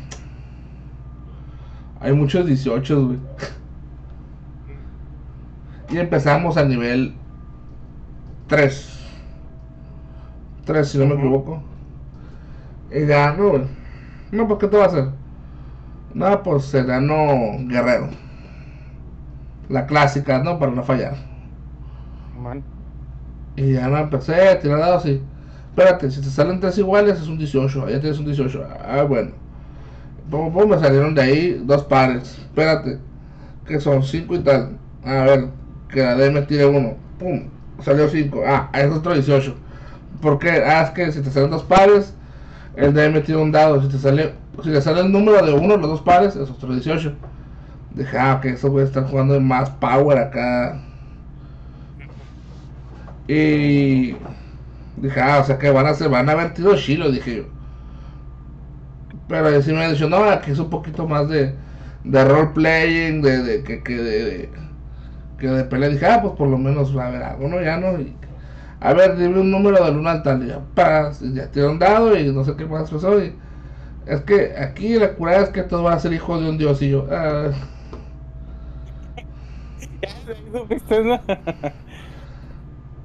hay muchos 18, güey. (laughs) Y empezamos a nivel 3. 3, si no me equivoco. Y ya, no, pues, ¿qué te va a hacer? No, pues se ganó Guerrero. La clásica, ¿no? Para no fallar. Man. Y ya no empecé a tirar dados y. Espérate, si te salen tres iguales es un 18. Ya tienes un 18. Ah, bueno. Pum, pum, me salieron de ahí dos pares. Espérate, que son 5 y tal. A ver, que la D me tire uno. Pum, salió 5. Ah, es otro 18. ¿Por qué? Ah, es que si te salen dos pares, el D me tira un dado. Si te sale, si te sale el número de uno, los dos pares, es otro 18. Dije, ah, que eso voy a estar jugando en más power acá. Y dije, ah, o sea que van a ser, van a haber tiro chilo, dije yo. Pero sí me dicho, no, aquí es un poquito más de, de role playing, de, de que, que de, que de pelea. Dije, ah, pues por lo menos va a haber algo. Ya no. A ver, dime un número del 1 al tal. Ya, pas, y ya tiró un dado y no sé qué más pasó. Y es que aquí la curada es que todos van a ser hijos de un dios. Y yo, ah.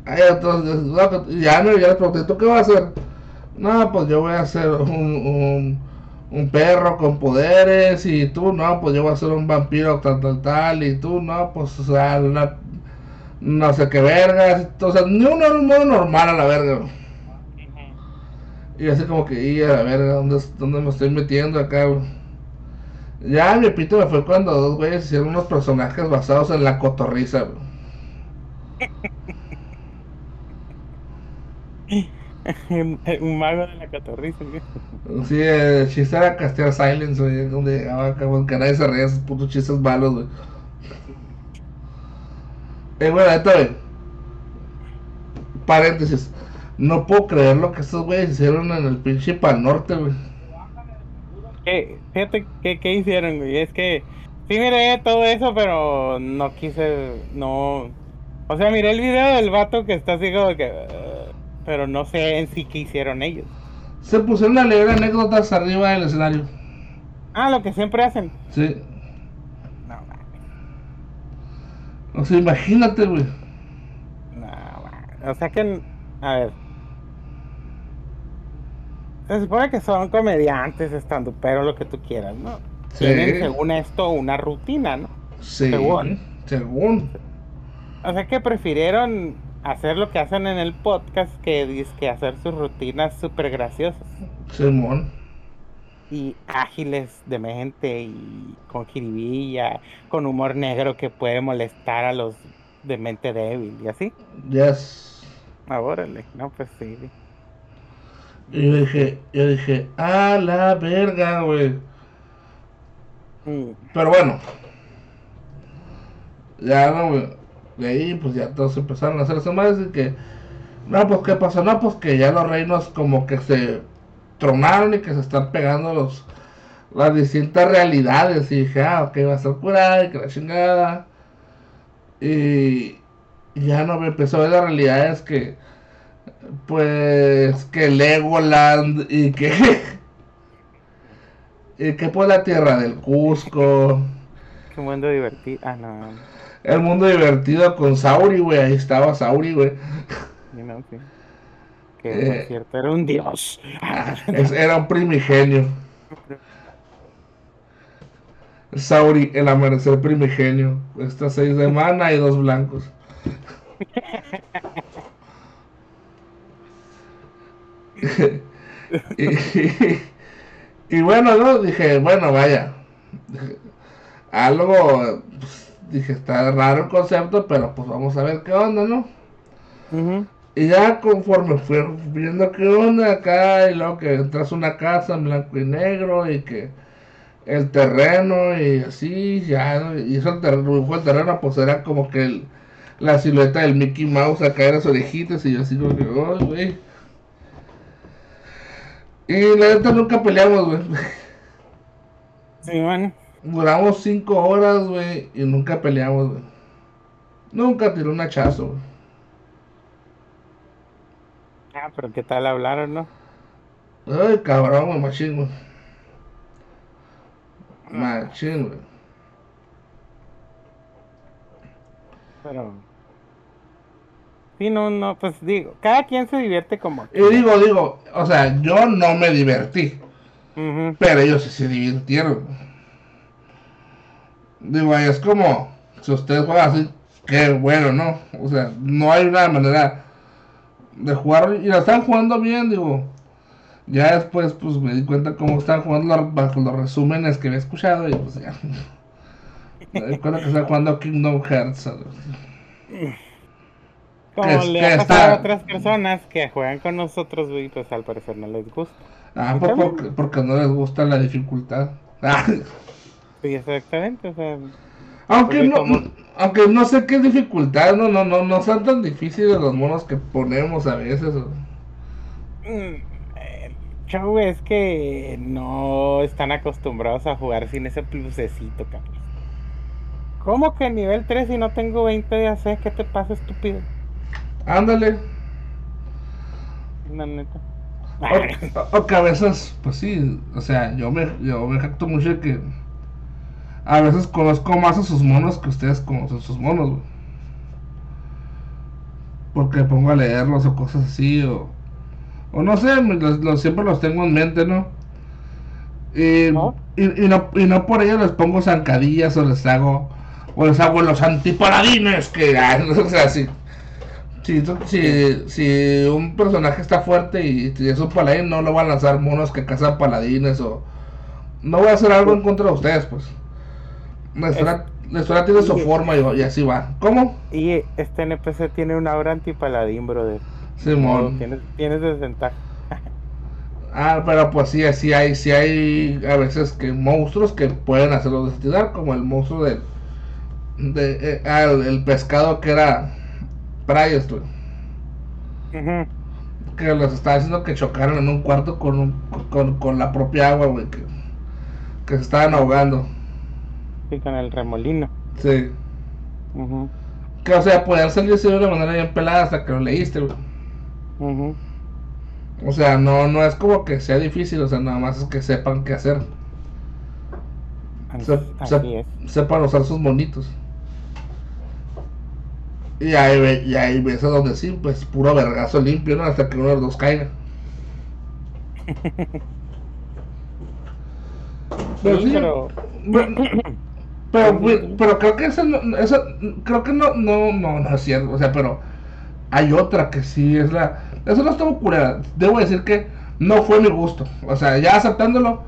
Ay, entonces, ya no, ya le pregunté, ¿tú qué vas a hacer? No, pues yo voy a hacer un, un, un, perro con poderes y tú, no, pues yo voy a ser un vampiro tal, tal, tal y tú, no, pues, o sea, no sé qué vergas, o sea, ni un modo normal a la verga. Y así como que, y a la verga, ¿dónde, dónde me estoy metiendo acá? Ya mi pito me fue cuando dos güeyes hicieron unos personajes basados en la cotorriza, (laughs) Un mago de la cotorriza, Sí, el chiste era castear Silence, güey, donde llegaba que nadie se reía esos putos chistes malos, güey. Eh, bueno, esto, güey. Paréntesis. No puedo creer lo que estos güeyes hicieron en el pinche Pal Norte, güey. ¿Qué, fíjate qué, hicieron, güey. Es que sí miré todo eso, pero no quise, no... O sea, miré el video del vato que está así como que... pero no sé en sí qué hicieron ellos. Se pusieron a leer anécdotas arriba del escenario. Ah, lo que siempre hacen. Sí. No, O sea, imagínate, güey. No, o sea que... A ver, se supone que son comediantes, estando, pero lo que tú quieras, ¿no? Tienen, según esto, una rutina, ¿no? Sí. Según. Según. O sea que prefirieron hacer lo que hacen en el podcast que, que hacer sus rutinas súper graciosas. Simón. Y ágiles de mente y con jiribilla, con humor negro que puede molestar a los de mente débil y así. Yes. Ah, órale, no, pues sí. Y yo dije, yo dije, a la verga, güey. Pero bueno. Ya no, güey. De ahí, pues ya todos empezaron a hacerse más y que. No, pues qué pasó, no, pues que ya los reinos como que se tronaron y que se están pegando los las distintas realidades. Y dije, ah, ok, va a ser curada y que la chingada. Y ya no me empezó a ver las realidades que pues que Legoland y que (laughs) y que pues la tierra del Cusco. Qué mundo divertido. Ah, no. El mundo divertido con Sauri, güey. Ahí estaba Sauri, güey. Que por eh, cierto era un dios. (laughs) era un primigenio. Sauri, el amanecer primigenio. Estas seis de mana y dos blancos. (laughs) y, bueno, ¿no? Dije, bueno, vaya. algo, pues, dije, está raro el concepto, pero pues vamos a ver qué onda, ¿no? Y ya conforme fui viendo qué onda acá, y luego que entras a una casa en blanco y negro, y que el terreno y así, ya, y eso el terreno, el terreno, pues era como que el, la silueta del Mickey Mouse acá en las orejitas y yo así como que, oh, güey. Y la neta nunca peleamos, güey. Sí, bueno. Duramos cinco horas, güey, y nunca peleamos, güey. Nunca tiró un hachazo, güey. Ah, pero ¿qué tal hablaron, no? Ay, cabrón, güey, machín, güey. Machín, güey. Pero. Sí, no, no, pues digo, cada quien se divierte como. Y digo, digo, o sea, yo no me divertí. Pero ellos sí se divirtieron. Digo, es como, si ustedes juegan así, qué bueno, ¿no? O sea, no hay una manera de jugar y la están jugando bien, digo. Ya después, pues me di cuenta cómo están jugando bajo los resúmenes que había escuchado y pues ya. me di cuenta que están jugando Kingdom Hearts. Como le ha pasado a otras personas que juegan con nosotros, y pues al parecer no les gusta. Ah, porque, porque, no les gusta la dificultad. (laughs) Sí, exactamente, o sea. Aunque no, aunque no sé qué dificultad, no, no, no, no son tan difíciles los monos que ponemos a veces. Mm, chau, es que no están acostumbrados a jugar sin ese plusecito, cabrón. ¿Cómo que nivel 3 y no tengo 20 de AC? ¿Qué te pasa, estúpido? Ándale. La neta. O, veces, pues sí, o sea, yo me, yo me jacto mucho de que a veces conozco más a sus monos que ustedes conocen sus monos, Porque pongo a leerlos o cosas así, o, o no sé, siempre los tengo en mente, ¿no? Y ¿No? Y, no, y no por ello les pongo zancadillas o les hago, o les hago los antiparadines, que, (laughs) o sea, así si, si, un personaje está fuerte y, es un paladín, no lo van a lanzar monos que cazan paladines o... No voy a hacer algo en contra de ustedes, pues. La historia, tiene su forma y, así va. ¿Cómo? Y este NPC tiene una aura antipaladín, brother. Simón. tienes, tienes desventaja. (laughs) ah, pero pues sí, sí hay, sí hay a veces que monstruos que pueden hacerlo destinar, como el monstruo del... De, eh, ah, el pescado que era Bryce, Que los estaba diciendo que chocaron en un cuarto con, con, la propia agua, güey. Que, que, se estaban ahogando. Con el remolino. Sí. Que, o sea, podían salir de una manera bien pelada hasta que lo leíste, güey. O sea, no, no es como que sea difícil, o sea, nada más es que sepan qué hacer. sepan usar sus monitos. Y hay, y hay veces donde sí, pues puro vergazo limpio, ¿no? Hasta que uno de los dos caiga. (laughs) pero sí, pero... Pero, pero, creo que eso, eso creo que no, no, no, no es cierto, o sea, pero hay otra que sí es la, eso no estuvo curada, debo decir que no fue mi gusto, o sea, ya aceptándolo,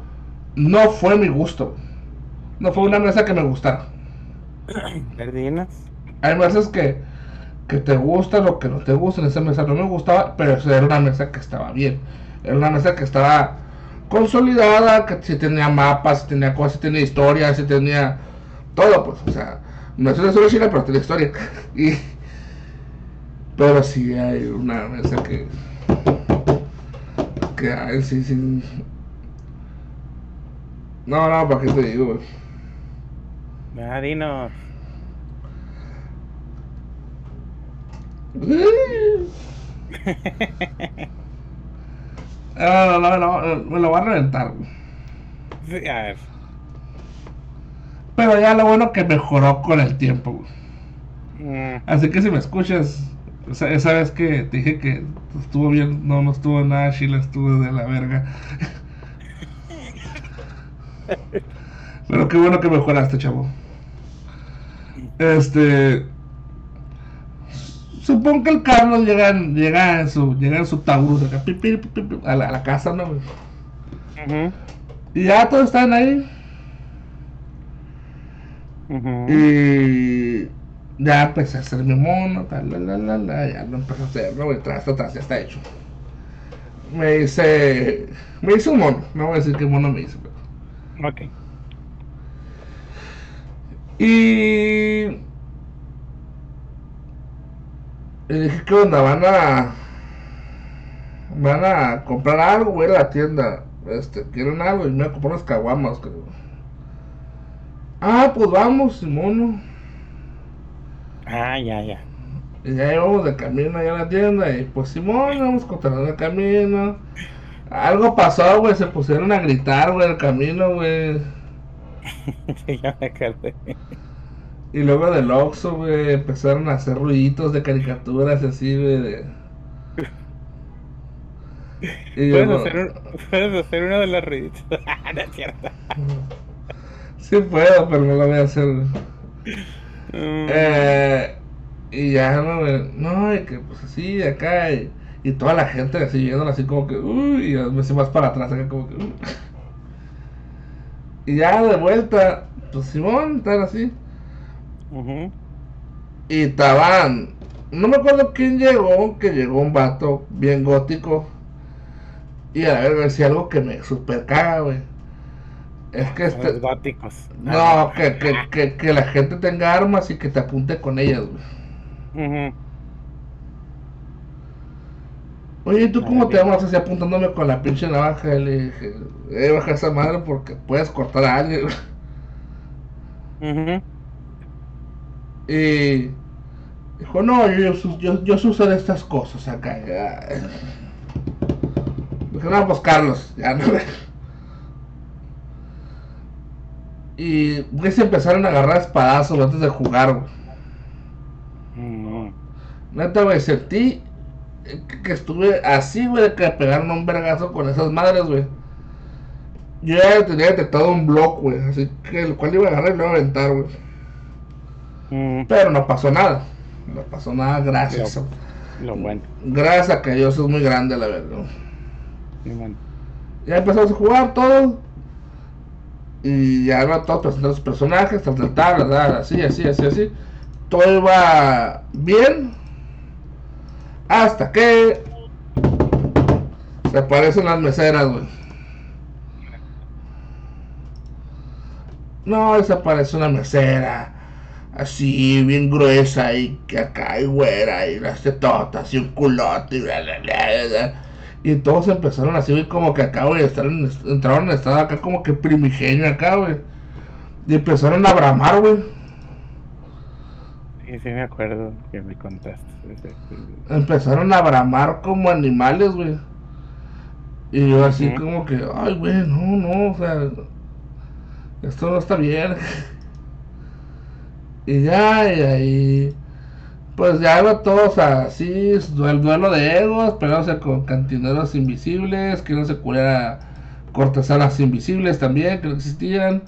no fue mi gusto, no fue una mesa que me gustara. (coughs) ¿Perdinas? Hay mesas que, que te gusta, lo que no te gusta. En esa mesa no me gustaba, pero era una mesa que estaba bien. Era una mesa que estaba consolidada, que si tenía mapas, si tenía cosas, si tenía historia, si tenía todo, pues, o sea, no es una historia china, pero tiene historia. y, pero sí hay una mesa que, que hay, sí, sí. No, no, ¿para qué te digo? Ah, dinos. no, no, no, me lo va a reventar. Pero ya lo bueno que mejoró con el tiempo. Mm. Así que si me escuchas, esa vez que te dije que estuvo bien, no, no estuvo nada Chile, estuvo de la verga. (laughs) Pero qué bueno que mejoraste, chavo. Este supongo que el Carlos llega, llega en su, llega en su Taurus acá, a, la, a, la, casa, ¿no? Y ya todos están ahí. Y ya empecé a hacer mi mono, tal, la, la, la, la, ya lo empecé a hacer, ¿no? Tras, tras, ya está hecho. Me hice, me hice un mono, no voy a decir qué mono me hice, pero. Ok. Y... Y dije, ¿qué onda? Van a... Van a comprar algo, güey, a la tienda. Este, quieren algo y me voy a comprar unas caguamas, creo. Ah, pues vamos, Simón. Ah, ya, ya. Y ya íbamos de camino allá a la tienda y pues Simón, vamos contando el camino. Algo pasó, güey, se pusieron a gritar, güey, el camino, güey. (laughs) ya me acordé. Y luego del Oxxo, güey, empezaron a hacer ruiditos de caricaturas así, güey, de... (laughs) puedes, hacer un, puedes hacer uno de los ruiditos. (laughs) no es cierto. Sí puedo, pero no lo voy a hacer. Mm. Eh, y ya no, no, y que pues así, acá, y, y toda la gente así viéndolo así como que, uy, y me hice más para atrás, acá como que, uy. Y ya de vuelta, pues Simón, están así. Y estaban, no me acuerdo quién llegó, que llegó un vato bien gótico. Y a ver, decía algo que me super caga, güey. Es que este, góticos. No, que, que, que, que, la gente tenga armas y que te apunte con ellas, güey. Oye, ¿tú cómo te llamas así apuntándome con la pinche navaja? Le dije, eh, baja esa madre porque puedes cortar a alguien. Y dijo, no, yo, yo, yo, yo estas cosas acá. Dije, no, pues Carlos, ya no. Y güey, se empezaron a agarrar espadazos antes de jugar, güey. Mm. Neta, güey, sentí que estuve así, güey, de que pegaron un vergazo con esas madres, güey. Yo ya tenía detectado un block, güey, así que el cual iba a agarrar y lo iba a aventar, güey. Mm. Pero no pasó nada. No pasó nada, gracias. Lo, bueno. Gracias a que yo soy muy grande, la verdad. Ya empezamos a jugar todo. Y ya iban todos presentando los personajes, tal, tal, tal, así, así, así, así. Todo iba bien hasta que se aparecen las meseras, güey. No, desaparece una mesera. Así, bien gruesa y que acá hay güera y las tetotas y un culote y Y todos empezaron así, güey, como que acá, güey, entraron en estado acá como que primigenio acá, güey. Y empezaron a bramar, güey. Sí, sí me acuerdo que me contaste. Empezaron a bramar como animales, güey. Y yo así como que, ay, güey, no, no, o sea, esto no está bien. (laughs) y ya, y ahí, pues ya iba todos así, el duelo de egos, peleándose con cantineros invisibles, que no se curara cortesanas invisibles también, que no existían.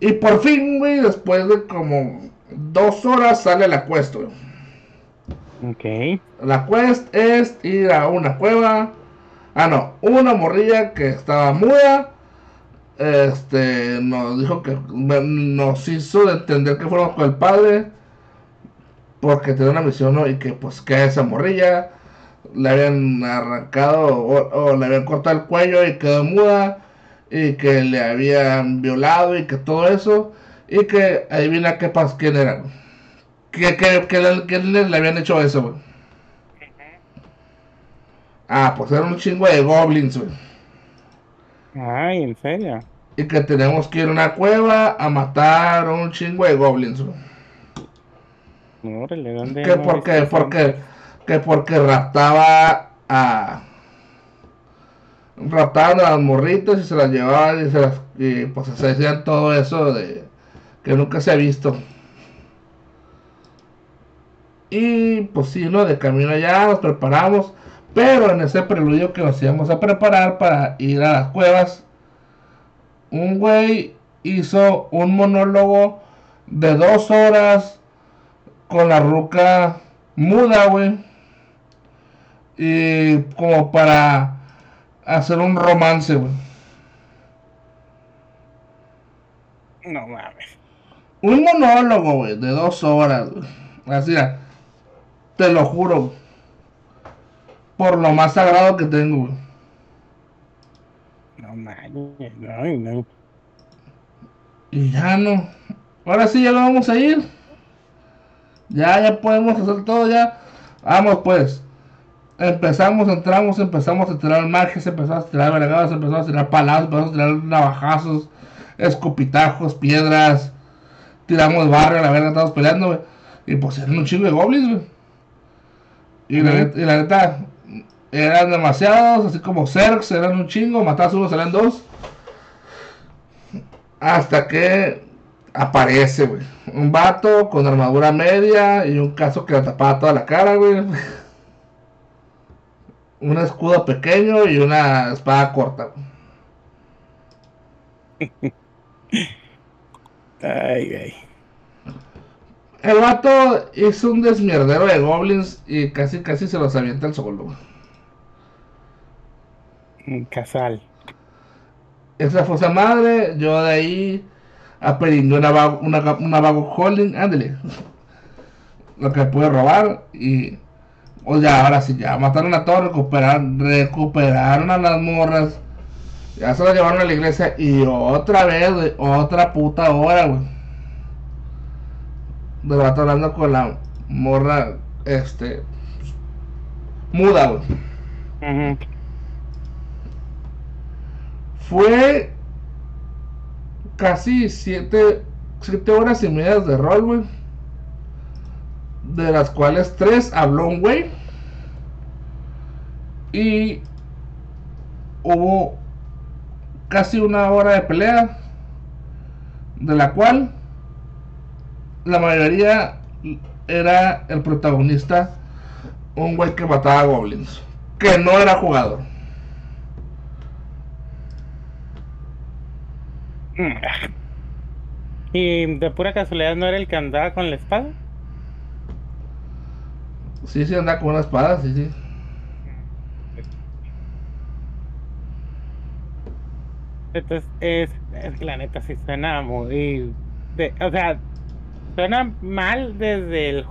Y por fin, güey, después de como dos horas sale la quest, Ok. La quest es ir a una cueva. Ah, no, una morrilla que estaba muda. Este nos dijo que nos hizo entender que fuéramos con el padre. Porque tenía una misión y que pues que esa morrilla le habían arrancado o, o, le habían cortado el cuello y quedó muda. Y que le habían violado y que todo eso. Y que adivina qué pas quién era. ¿Qué, qué, qué, le, habían hecho eso, güey? Ah, pues eran un chingo de goblins, güey. Ay, ¿en serio? Y que tenemos que ir a una cueva a matar a un chingo de goblins, güey. Órale, ¿dónde? Que porque, porque, que porque raptaba a raptaban a las morritas y se las llevaban y se las y pues se decían todo eso de que nunca se ha visto. Y pues sí, ¿no? De camino allá nos preparamos. Pero en ese preludio que nos íbamos a preparar para ir a las cuevas, un güey hizo un monólogo de dos horas con la ruca muda, güey. Y como para hacer un romance, güey. No mames. Un monólogo, güey, de dos horas, güey. Así, te lo juro. Por lo más sagrado que tengo, güey. No mames, no, no. Y ya no. ahora sí ya lo vamos a ir. Ya, ya podemos hacer todo ya. Vamos pues. Empezamos, entramos, empezamos a tirar marges, empezamos a tirar vergadas, empezamos a tirar palazos, empezamos a tirar navajazos, escopitajos, piedras. Tiramos barrio, la verga, estamos peleando, Y pues eran un chingo de goblins, güey. Y, la, y la neta, eran demasiados, así como Zergs, eran un chingo, matabas uno, eran dos. Hasta que aparece, güey. Un vato con armadura media y un caso que le tapaba toda la cara, güey. un escudo pequeño y una espada corta. ay, ay. El vato hizo un desmierdero de goblins y casi casi se los avienta el solo. Un casal. Esa fue madre, yo de ahí aprendí una, una, una vago holding, ándale. Lo que pude robar y o ya, ahora sí, ya mataron a todos, recuperaron, recuperaron a las morras. Ya se las llevaron a la iglesia y otra vez, otra puta hora, güey. De vato hablando con la morra, este, muda, güey. Fue casi siete, siete horas y media de rol, güey de las cuales tres habló un güey. Y hubo casi una hora de pelea, de la cual la mayoría era el protagonista, un güey que mataba goblins, que no era jugador. ¿Y de pura casualidad no era el que andaba con la espada? Sí, sí, anda con una espada, sí, sí. Entonces, es, es la neta, sí suena muy. o sea, suena mal desde el,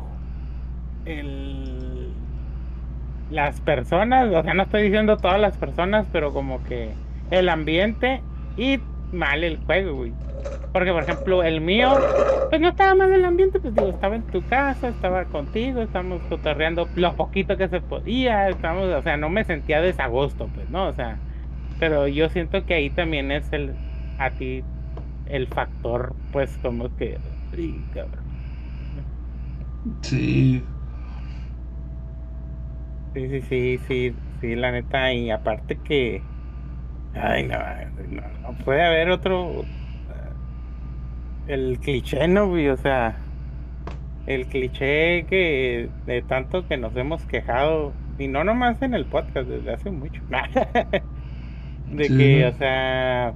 el. Las personas, o sea, no estoy diciendo todas las personas, pero como que el ambiente y mal el juego, güey. Porque, por ejemplo, el mío, pues no estaba mal el ambiente, pues digo, estaba en tu casa, estaba contigo, estábamos cotorreando lo poquito que se podía, estábamos, o sea, no me sentía desagosto, pues, ¿no? O sea, pero yo siento que ahí también es el, a ti, el factor, pues, como que, cabrón. Sí. Sí, sí, sí, sí, sí, la neta, y aparte que, ay, no, no puede haber otro el cliché, ¿no, O sea, el cliché que de tanto que nos hemos quejado, y no nomás en el podcast, desde hace mucho, (laughs) de que, o sea,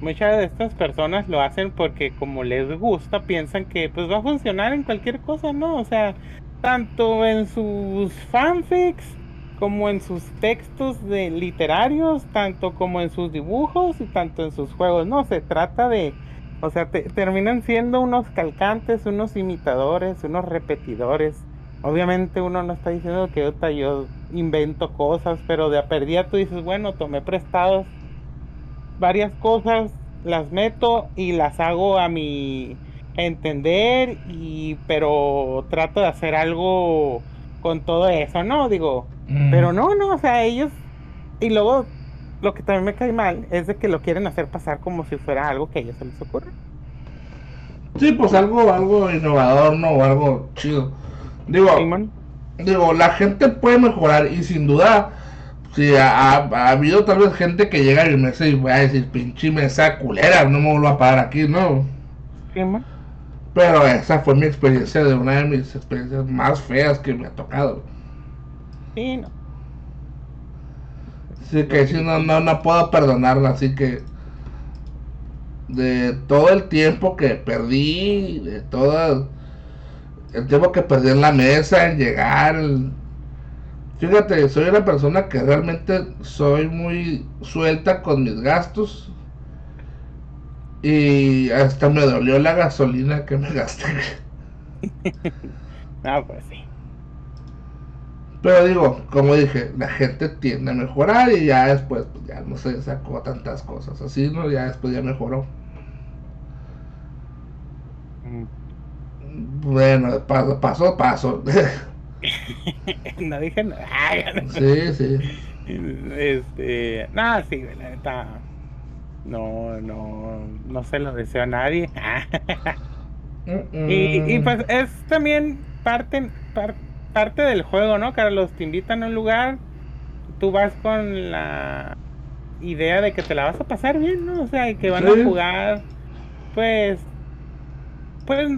muchas de estas personas lo hacen porque como les gusta, piensan que pues va a funcionar en cualquier cosa, ¿no? O sea, tanto en sus fanfics como en sus textos literarios, tanto como en sus dibujos y tanto en sus juegos, no, se trata de o sea, terminan siendo unos calcantes, unos imitadores, unos repetidores. Obviamente uno no está diciendo que yo, invento cosas, pero de a perdida tú dices, bueno, tomé prestados varias cosas, las meto y las hago a mi entender, y pero trato de hacer algo con todo eso, ¿no? Digo, mm. pero no, no, o sea, ellos... Y luego lo que también me cae mal es de que lo quieren hacer pasar como si fuera algo que a ellos se les ocurre. Sí, pues algo, algo innovador, ¿no? O algo chido. Digo, digo, la gente puede mejorar y sin duda, si ha, habido tal vez gente que llega y me dice, y voy a decir, pinche mesa culera, no me vuelvo a parar aquí, ¿no? Sí, Pero esa fue mi experiencia de una de mis experiencias más feas que me ha tocado. Sí, no. Sí, que si no, no, no puedo perdonarla, así que de todo el tiempo que perdí, de todo el tiempo que perdí en la mesa, en llegar, fíjate, soy una persona que realmente soy muy suelta con mis gastos y hasta me dolió la gasolina que me gasté. (laughs) ah, pues sí. Pero digo, como dije, la gente tiende a mejorar y ya después pues, ya no se sacó tantas cosas. Así, ¿no? Ya después ya mejoró. Mm. Bueno, paso, paso, paso. (laughs) no dije nada. sí, sí. Este, nada, sí, la neta. No, no, no se lo deseo a nadie. (laughs) y, y, pues es también parte, parte del juego, ¿no? Carlos, te invitan a un lugar, tú vas con la idea de que te la vas a pasar bien, ¿no? O sea, que van a jugar, pues, pues,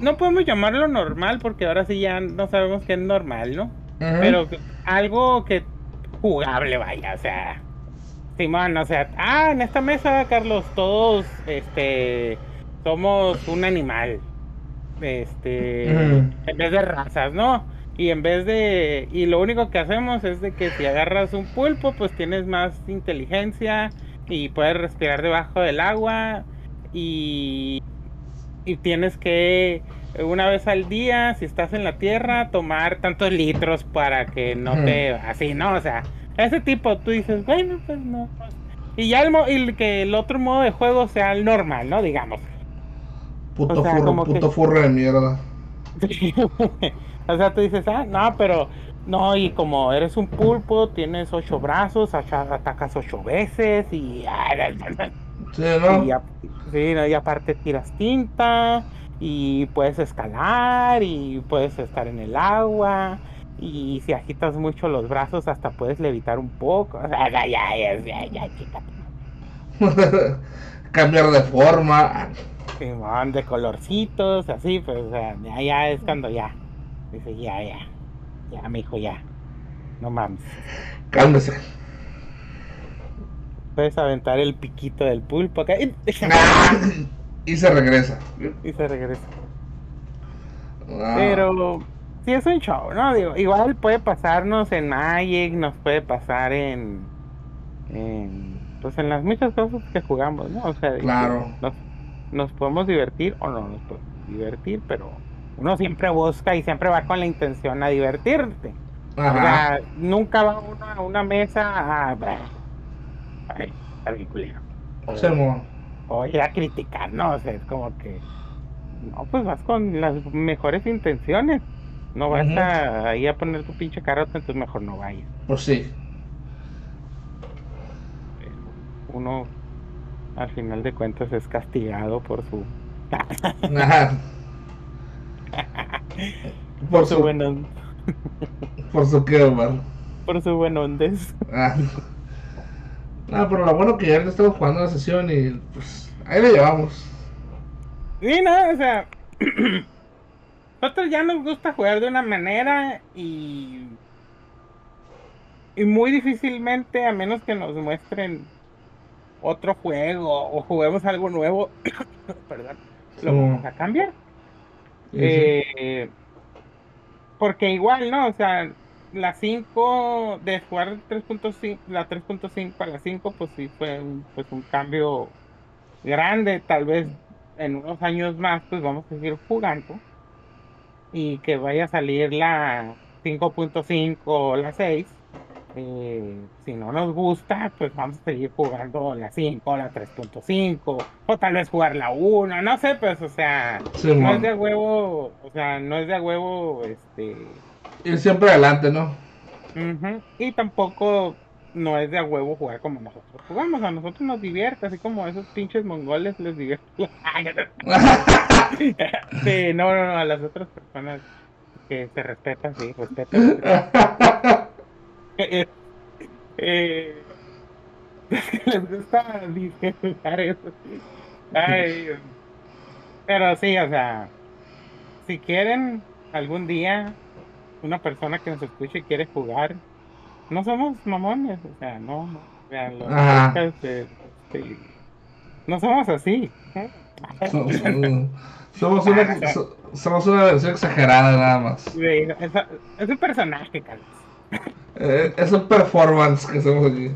no podemos llamarlo normal porque ahora sí ya no sabemos qué es normal, ¿no? Pero algo que jugable, vaya, o sea, Simón, o sea, ah, en esta mesa, Carlos, todos, este, somos un animal, este, en vez de razas, ¿no? Y en vez de, y lo único que hacemos es de que si agarras un pulpo, pues tienes más inteligencia y puedes respirar debajo del agua y, y tienes que una vez al día, si estás en la tierra, tomar tantos litros para que no te, así, ¿no? O sea, ese tipo, tú dices, bueno, pues no. Y ya el, y que el otro modo de juego sea el normal, ¿no? Digamos. Puto, furro, puto furro de mierda. (laughs) o sea, tú dices, ah, no, pero no, y como eres un pulpo, tienes ocho brazos, atacas ocho veces y. Sí, ¿no? Y, sí, y aparte tiras tinta y puedes escalar y puedes estar en el agua y si agitas mucho los brazos hasta puedes levitar un poco. O sea, ya, ya, ya, ya, chica. (laughs) Cambiar de forma. Simón, de colorcitos, así, pues, o sea, ya, ya es cuando ya. Dice, ya, ya. Ya, mi hijo, ya. No mames. Cálmese. Puedes aventar el piquito del pulpo acá. Y se regresa. Y se regresa. Pero sí es un show, ¿no? Digo, igual puede pasarnos en Magic, nos puede pasar en, en pues en las muchas cosas que jugamos, ¿no? O sea, claro. nos, podemos divertir o no nos podemos divertir, pero uno siempre busca y siempre va con la intención a divertirte. O sea, nunca va uno a una mesa a... Ay, o, o ir a criticar, ¿no? O sea, es como que... No, pues vas con las mejores intenciones. No vas a, ahí a poner tu pinche carota, entonces mejor no vayas. Pues sí. Uno, al final de cuentas, es castigado por su. (laughs) por, su, buen (laughs) por su qué, Omar. Por su buen ondes. Ah. No, pero lo bueno que ya le estamos jugando la sesión y pues ahí le llevamos. Sí, no, o sea. (clears throat) Nosotros ya nos gusta jugar de una manera y. Y muy difícilmente, a menos que nos muestren otro juego o juguemos algo nuevo, (coughs) perdón, lo vamos a cambiar. Eh, porque igual, ¿no? O sea, la 5, de jugar 3.5, la 3.5 a la 5, pues sí fue un, pues un cambio grande. Tal vez en unos años más, pues vamos a seguir jugando y que vaya a salir la 5.5 o la 6. Eh, si no nos gusta, pues vamos a seguir jugando la 5 o la 3.5 o tal vez jugar la 1, no sé, pues o sea, no es de huevo, o sea, no es de huevo este ir siempre adelante, ¿no? Y tampoco no es de a huevo jugar como nosotros jugamos, a nosotros nos divierte, así como a esos pinches mongoles les divierte. (laughs) (laughs) sí, no, no, no, a las otras personas que se respetan, sí, respetan. (laughs) eh, eh, les gusta disfrutar eso, sí. Ay, pero sí, o sea, si quieren algún día una persona que nos escuche y quiere jugar, no somos mamones, o sea, no, o sea, este, no somos así. Somos, una, somos una versión exagerada nada más. es, un personaje, Carlos. Eh, es un performance que hacemos aquí.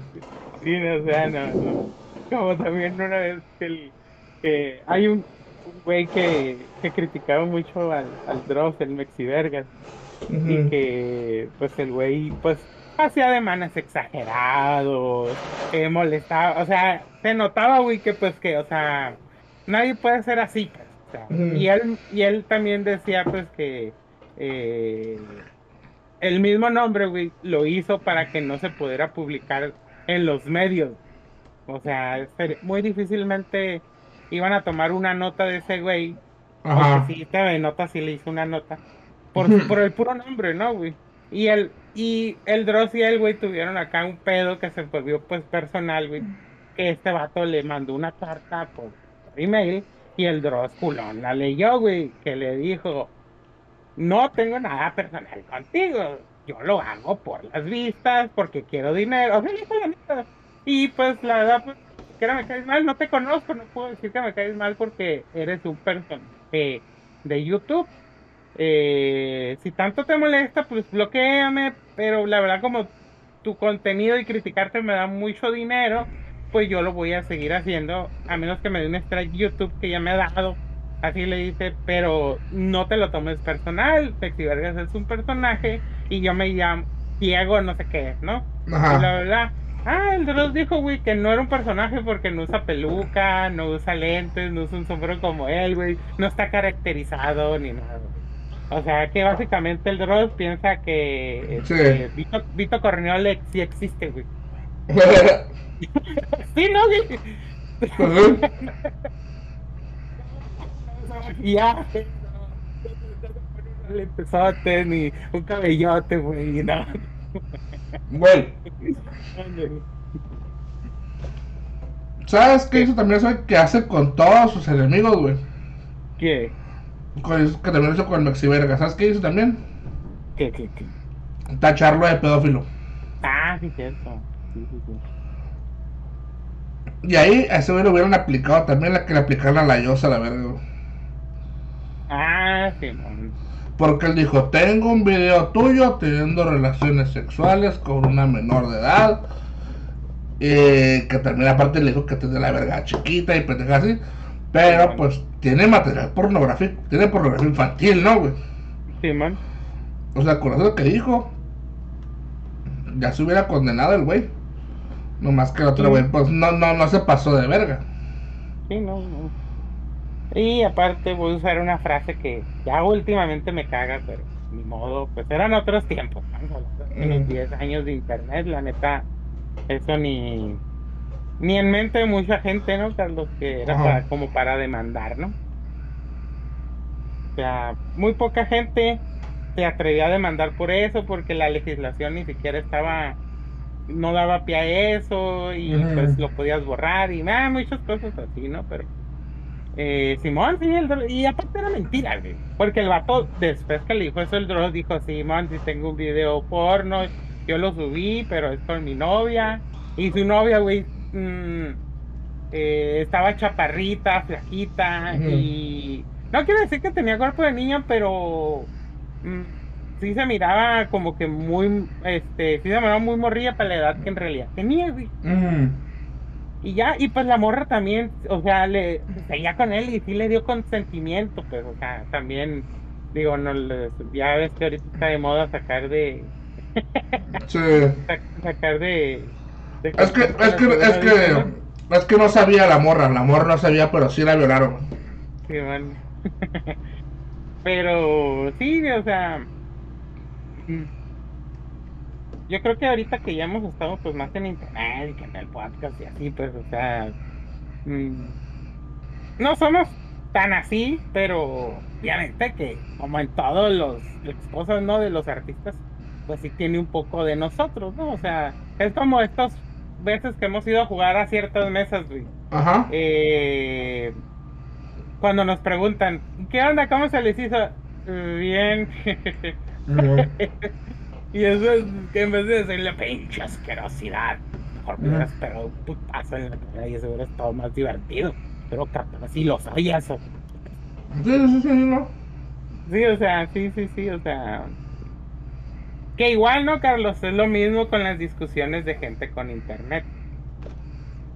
Sí, o sea, no, no. Como también una vez que, el, que hay un, güey que, que criticaba mucho al, al Dross, el Mexivergas. Y que, pues, el güey, pues, hacía demanes exagerados, molestaba, o sea, se notaba, güey, que, pues, que, o sea, nadie puede ser así, pues. y, él, y él también decía pues que eh, el mismo nombre, güey, lo hizo para que no se pudiera publicar en los medios. O sea, muy difícilmente iban a tomar una nota de ese güey. Porque si TV Nota sí le hizo una nota. Por, por el puro nombre, ¿no, güey? Y el, y el Dross y el güey tuvieron acá un pedo que se volvió pues personal, güey. Que este vato le mandó una carta por, email y el Dross culón la leyó, güey. Que le dijo, no tengo nada personal contigo. Yo lo hago por las vistas, porque quiero dinero. Y pues la verdad, pues, que me caes mal, no te conozco, no puedo decir que me caes mal porque eres un personaje de YouTube. Eh, si tanto te molesta, pues bloqueame, pero la verdad como tu contenido y criticarte me da mucho dinero, pues yo lo voy a seguir haciendo, a menos que me dé un strike YouTube que ya me ha dado. Así le dice, pero no te lo tomes personal, Sexy Vergas es un personaje y yo me llamo Diego no sé qué, ¿no? Y la verdad, Ah, el Dross dijo, güey, que no era un personaje porque no usa peluca, no usa lentes, no usa un sombrero como él, güey. No está caracterizado ni nada. O sea, que básicamente el Dross piensa que este, Vito, Vito Corneole sí existe, güey. (laughs) sí, ¿no, güey? (laughs) ya. Le empezó a tener un cabellote, güey, y nada. Güey. ¿Sabes qué hizo también eso que hace con todos sus enemigos, güey? ¿Qué? Con, que también hizo con Maxi Verga. ¿Sabes qué hizo también? ¿Qué, qué, qué? Tacharlo de pedófilo. Ah, sí, cierto. Sí, sí, sí. Y ahí a ese güey lo hubieran aplicado también la que le aplicaron a la Yosa, la verga. Ah, sí, man. Porque él dijo, tengo un video tuyo teniendo relaciones sexuales con una menor de edad. Eh, que también aparte le dijo que tiene la verga chiquita y pendeja así. Pero pues tiene material pornográfico, tiene pornografía infantil, ¿no, güey? Sí, man. O sea, con eso que dijo, ya se hubiera condenado el güey. No más que el otro güey, pues no, no, no se pasó de verga. Sí, no, no. Y aparte voy a usar una frase que ya últimamente me caga, pero ni modo, pues eran otros tiempos, en los 10 años de internet, la neta, eso ni, ni en mente de mucha gente, ¿no? Carlos, que era como para demandar, ¿no? O sea, muy poca gente se atrevía a demandar por eso, porque la legislación ni siquiera estaba, no daba pie a eso, y pues lo podías borrar, y ah, muchas cosas así, ¿no? Pero eh, Simón, sí, el, y aparte era mentira, güey. Porque el vato, después que le dijo eso, el Dross dijo, Simón, si tengo un video porno, yo lo subí, pero es con mi novia. Y su novia, güey, mm, eh, estaba chaparrita, flaquita, y... No quiero decir que tenía cuerpo de niña, pero... Mm, sí se miraba como que muy, este, sí se miraba muy morrilla para la edad que en realidad tenía, güey. Y ya, y pues la morra también, o sea, le seguía con él y sí le dio consentimiento, pues, o sea, también, digo, no, ya ves que ahorita está de moda sacar de. (laughs) sí. sacar de. es que, es que, es que, es que no sabía la morra, la morra no sabía, pero sí la violaron. Sí, man. (laughs) pero, sí, o sea. Yo creo que ahorita que ya hemos estado pues más en internet y que en el podcast y así, pues, o sea, mm, no somos tan así, pero obviamente que como en todos los cosas, ¿no? De los artistas, pues sí tiene un poco de nosotros, ¿no? O sea, es como estas veces que hemos ido a jugar a ciertas mesas, güey. Ajá. Eh, cuando nos preguntan, ¿qué onda? ¿Cómo se les hizo? Bien. (laughs) Y eso es que en vez de decirle pinche asquerosidad, mejor me hubieras pegado un putazo en la cara y eso hubiera estado más divertido. Pero capaz así lo sabías. Sí, sí, sí, no. Sí, o sea, sí, sí, sí, o sea. Que igual, ¿no, Carlos? Es lo mismo con las discusiones de gente con internet.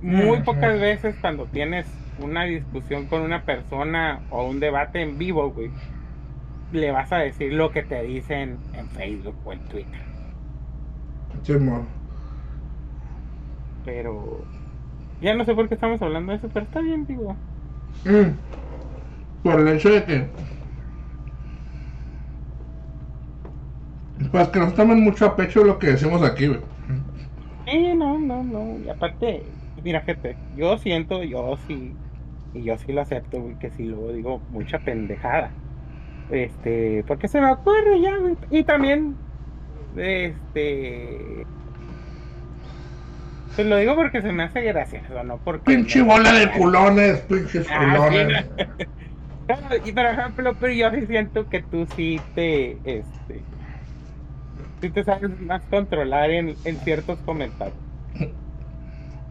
Muy pocas veces cuando tienes una discusión con una persona o un debate en vivo, güey, le vas a decir lo que te dicen en Facebook o en Twitter. Sí, Pero ya no sé por qué estamos hablando de eso, pero está bien, digo. Mm. por el hecho de que pues que nos tomen mucho a pecho lo que decimos aquí, güey. Sí, no, no, no. Y aparte, mira, gente, yo siento, yo sí, y yo sí lo acepto, güey, que si luego digo mucha pendejada. Este, porque se me ocurre ya. Y también, este. Pues lo digo porque se me hace gracioso, ¿no? Porque. Pinche bola de culones, pinches ah, culones. (laughs) y por ejemplo, pero yo sí siento que tú sí te, este, sí te sabes más controlar en, en ciertos comentarios.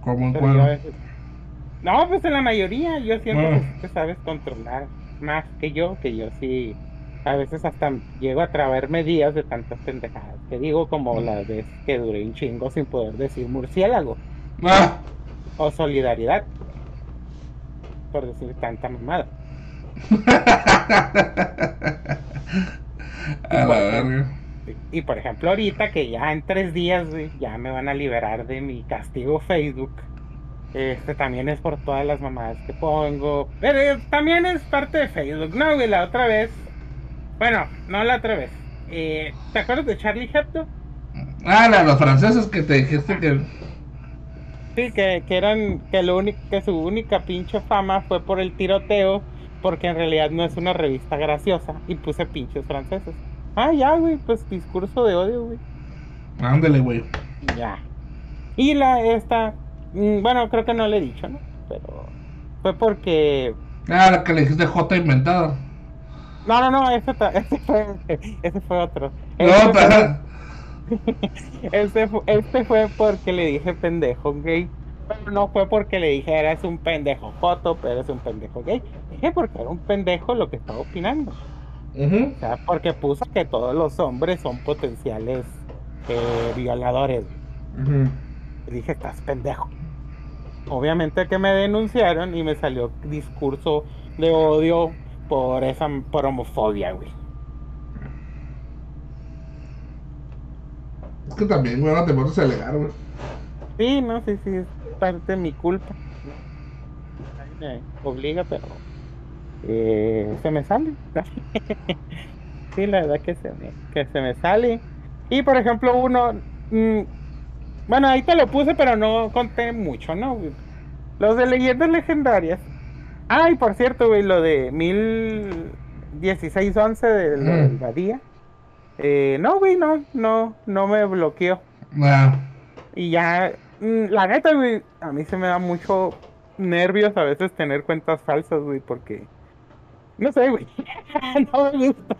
¿Cómo en cuál? No, pues en la mayoría yo siento que sí te sabes controlar más que yo, que yo sí a veces hasta llego a traerme días de tantas pendejadas que digo como la vez que duré un chingo sin poder decir murciélago ah. o solidaridad por decir tanta mamada (laughs) a la verga y por ejemplo, ahorita que ya en tres días, ya me van a liberar de mi castigo Facebook. Este también es por todas las mamadas que pongo. Pero también es parte de Facebook, ¿no, güey? La otra vez. Bueno, no la otra vez. Eh, ¿Te acuerdas de Charlie Hebdo? Ah, la, los franceses que te dijiste que. Sí, que, que eran. Que, lo único, que su única pinche fama fue por el tiroteo. Porque en realidad no es una revista graciosa. Y puse pinches franceses. Ah, ya, güey, pues discurso de odio, güey. Ándale, güey. Ya. Y la esta, mm, bueno, creo que no le he dicho, ¿no? Pero fue porque... Ah, la que le dijiste J inventada. No, no, no, ese, ese, fue, ese fue otro. No, pero... (laughs) este, este fue porque le dije pendejo gay. Pero no fue porque le dije eres un pendejo joto, pero eres un pendejo gay. Dije porque era un pendejo lo que estaba opinando porque puso que todos los hombres son potenciales eh, violadores. dije, estás pendejo. Obviamente que me denunciaron y me salió discurso de odio por esa por homofobia, güey. Es que también, güey, no te puedes alegar, güey. Sí, no, sí, sí, es parte de mi culpa. Me obliga, pero eh, se me sale. (laughs) sí, la verdad que se me, que se me sale. Y por ejemplo, uno. Mm, bueno, ahí te lo puse, pero no conté mucho, ¿no? Los de leyendas legendarias. Ay, por cierto, güey, lo de 1016-11 de, mm. Badía. Eh, no, güey, no, no, no me bloqueó. Y ya, mm, la neta, güey, a mí se me da mucho nervios a veces tener cuentas falsas, güey, porque no sé, güey. (laughs) no me gusta.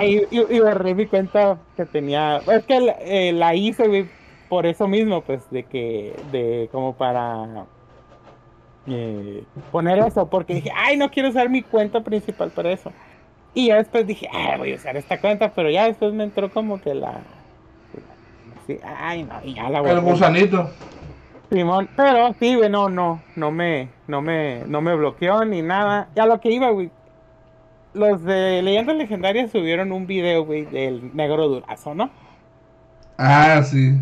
y, y, borré mi cuenta que tenía. Es que eh, la hice, güey, por eso mismo, pues, de que. De como para. Eh, poner eso, porque dije, ay, no quiero usar mi cuenta principal para eso. Y ya después dije, ay, voy a usar esta cuenta, pero ya después me entró como que la. Ay, no, y ya la voy El gusanito. Simón, pero sí, güey, no, no, no me, no me, no me bloqueó ni nada. Ya lo que iba, güey. Los de Leyendas Legendarias subieron un video, güey, del negro durazo, ¿no? Ah, sí.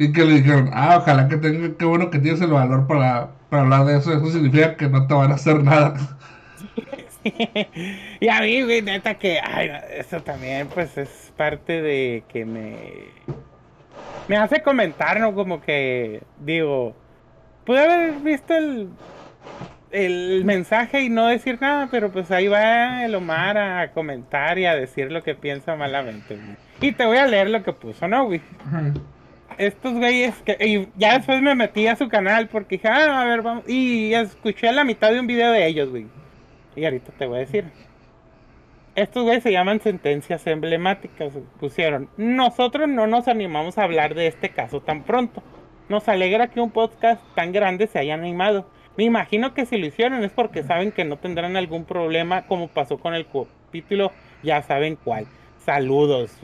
Y que le dijeron, ah, ojalá que tenga, qué bueno que tienes el valor para, para hablar de eso. Eso significa que no te van a hacer nada. y a mí, güey, neta que, ay, eso también, pues es parte de que me me hace comentar, ¿no? Como que, digo, pude haber visto el, el mensaje y no decir nada, pero pues ahí va el Omar a comentar y a decir lo que piensa malamente. Y te voy a leer lo que puso, ¿no, güey? Estos güeyes que... Y ya después me metí a su canal porque dije, ah, a ver, vamos... Y escuché la mitad de un video de ellos, güey. Y ahorita te voy a decir. Estos güeyes se llaman sentencias emblemáticas. Pusieron, nosotros no nos animamos a hablar de este caso tan pronto. Nos alegra que un podcast tan grande se haya animado. Me imagino que si lo hicieron es porque saben que no tendrán algún problema como pasó con el capítulo, ya saben cuál. Saludos.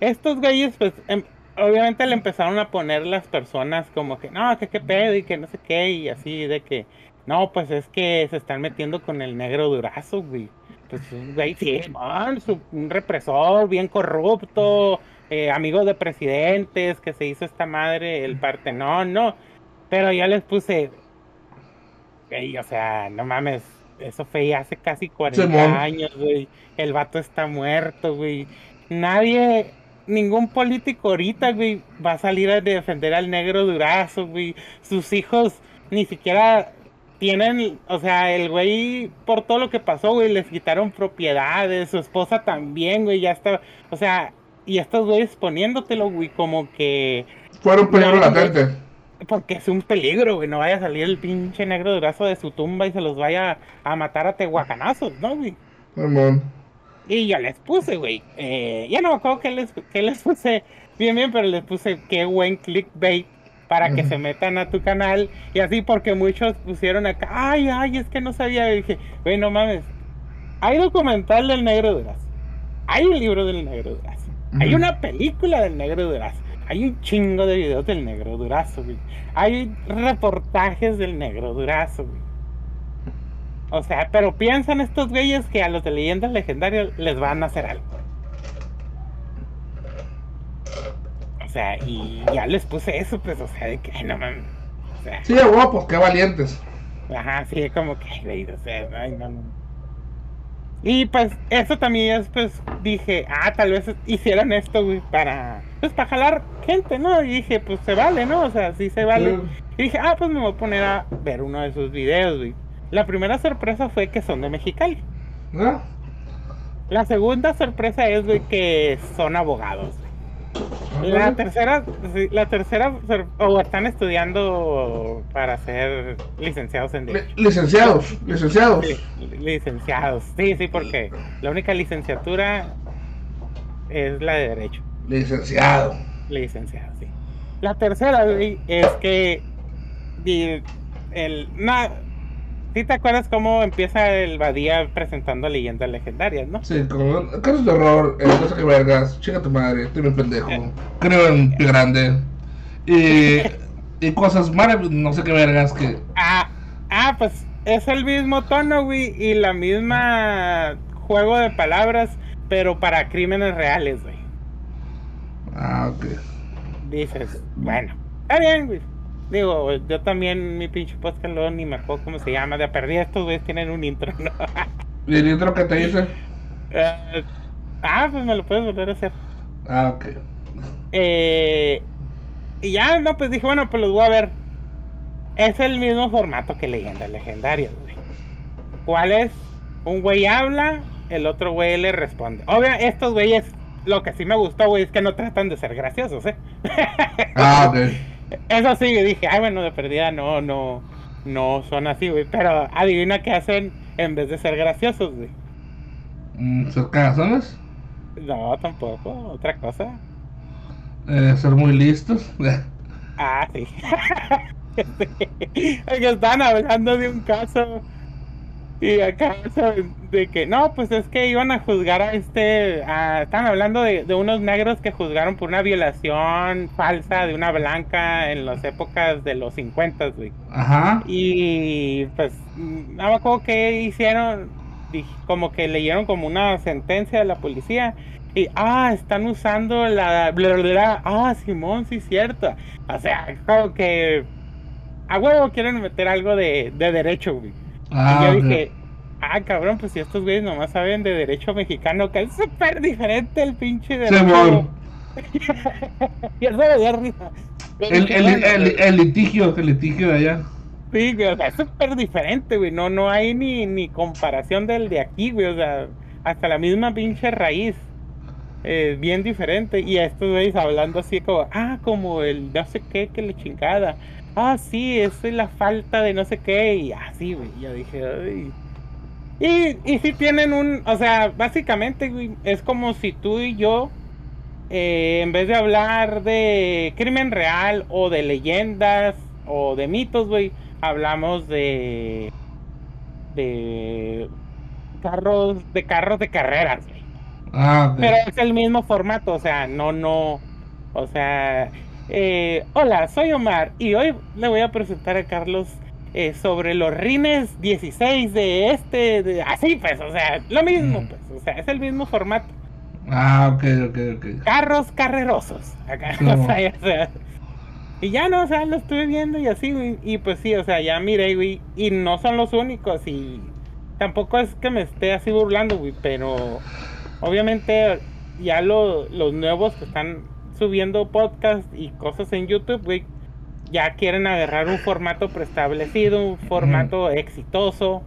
Estos güeyes, pues, em, obviamente le empezaron a poner las personas como que, no, que qué pedo y que no sé qué, y así de que no, pues es que se están metiendo con el negro durazo, güey. Pues, güey, sí, un represor bien corrupto, eh, amigo de presidentes, que se hizo esta madre, el Partenón, no. Pero ya les puse, o sea, no mames, eso fue hace casi 40 años, güey. El vato está muerto, güey. Nadie, ningún político ahorita, güey, va a salir a defender al negro durazo, güey. Sus hijos ni siquiera tienen, o sea, el güey, por todo lo que pasó, güey, les quitaron propiedades, su esposa también, güey, ya está, o sea, y estos güeyes poniéndotelo, güey, como que... Fueron peligro latente. Porque es un peligro, güey. No vaya a salir el pinche negro de brazo de su tumba y se los vaya a matar a tehuacanazos, ¿no, güey? Y yo les puse, güey. Eh, ya no me acuerdo que les, que les puse bien, bien, pero les puse qué buen clickbait para que se metan a tu canal. Y así porque muchos pusieron acá, ay, ay, es que no sabía. Y dije, güey, no mames. Hay documental del negro brazo. Hay un libro del negro de brazo. Hay una película del negro brazo. Hay un chingo de videos del negro durazo, güey. Hay reportajes del negro durazo, güey. O sea, pero piensan estos güeyes que a los de leyendas legendarias les van a hacer algo. O sea, y ya les puse eso, pues, o sea, de que, no mames. O sea, sí, guapos, qué valientes. Ajá, sí, como que, güey, o sea, ay, no, no. Y pues eso también es, pues dije, ah, tal vez hicieran esto, güey, para, pues para jalar gente, ¿no? Y dije, pues se vale, ¿no? O sea, sí se vale. Y dije, ah, pues me voy a poner a ver uno de sus videos, güey. La primera sorpresa fue que son de Mexicali. ¿Ah? La segunda sorpresa es, que son abogados, la tercera, la tercera, o están estudiando para ser licenciados en Derecho. Licenciados, licenciados. licenciados, sí, sí, porque la única licenciatura es la de Derecho. Licenciado. Licenciado, sí. La tercera, es que el, ¿Sí te acuerdas cómo empieza el Badía presentando leyendas legendarias, no? Sí, como casos de horror, eh, no sé qué vergas, chica tu madre, estoy bien pendejo, eh. creo en pie grande. Y, y cosas maravillosas, no sé qué vergas que. Ah, ah, pues es el mismo tono, güey, y la misma juego de palabras, pero para crímenes reales, güey. Ah, ok. Dices, bueno, está bien, güey. Digo, yo también, mi pinche podcast luego ni me acuerdo cómo se llama. De perdida estos güeyes tienen un intro, ¿no? ¿Y el intro que te dice? Eh, ah, pues me lo puedes volver a hacer. Ah, ok. Eh, y ya, no, pues dije, bueno, pues los voy a ver. Es el mismo formato que leyendas legendarias, güey. ¿Cuál es? Un güey habla, el otro güey le responde. Obvio, estos güeyes, lo que sí me gustó, güey, es que no tratan de ser graciosos, ¿eh? Ah, ok. Eso sí, dije, ay, bueno, de perdida no, no, no son así, güey. Pero adivina qué hacen en vez de ser graciosos, güey. Mm, ¿Ser cagazones? No, tampoco, otra cosa. Eh, ser muy listos. ah, sí. (laughs) sí. Están hablando de un caso y acá de que no, pues es que iban a juzgar a este, están hablando de, unos negros que juzgaron por una violación falsa de una blanca en las épocas de los 50, güey. Ajá. Y pues, no me acuerdo qué hicieron, como que leyeron como una sentencia de la policía. Y, ah, están usando la... Bla, bla, ah, Simón, sí, cierto. O sea, como que... A huevo quieren meter algo de, de derecho, güey. Ah, y yo dije, ah, cabrón, pues si estos güeyes nomás saben de derecho mexicano, que es súper diferente el pinche derecho. (laughs) y eso me dio risa. El, el, el, litigio, el litigio de allá. Sí, güey, o sea, es súper diferente, güey. No, no hay ni, ni comparación del de aquí, güey. O sea, hasta la misma pinche raíz. Eh, bien diferente. Y a estos güeyes hablando así como, ah, como el no sé qué, que le chingada ah, sí, eso es la falta de no sé qué, y así, güey. Yo dije, ay. Y, y si tienen un, o sea, básicamente, güey, es como si tú y yo, eh, en vez de hablar de crimen real o de leyendas o de mitos, güey, hablamos de, de carros, de carros de carreras, güey. Ah, Pero es el mismo formato, o sea, no, no, o sea, eh, hola, soy Omar y hoy le voy a presentar a Carlos eh, sobre los rines 16 de este, de, así pues, o sea, lo mismo, pues, o sea, es el mismo formato. Ah, ok, ok, ok. Carros carrerosos. Acá, (laughs) o sea, Y ya no, o sea, lo estuve viendo y así, güey. Y pues sí, o sea, ya miré, güey. Y no son los únicos. Y tampoco es que me esté así burlando, güey. Pero obviamente ya los nuevos que están subiendo podcast y cosas en YouTube, güey, ya quieren agarrar un formato preestablecido, un formato exitoso.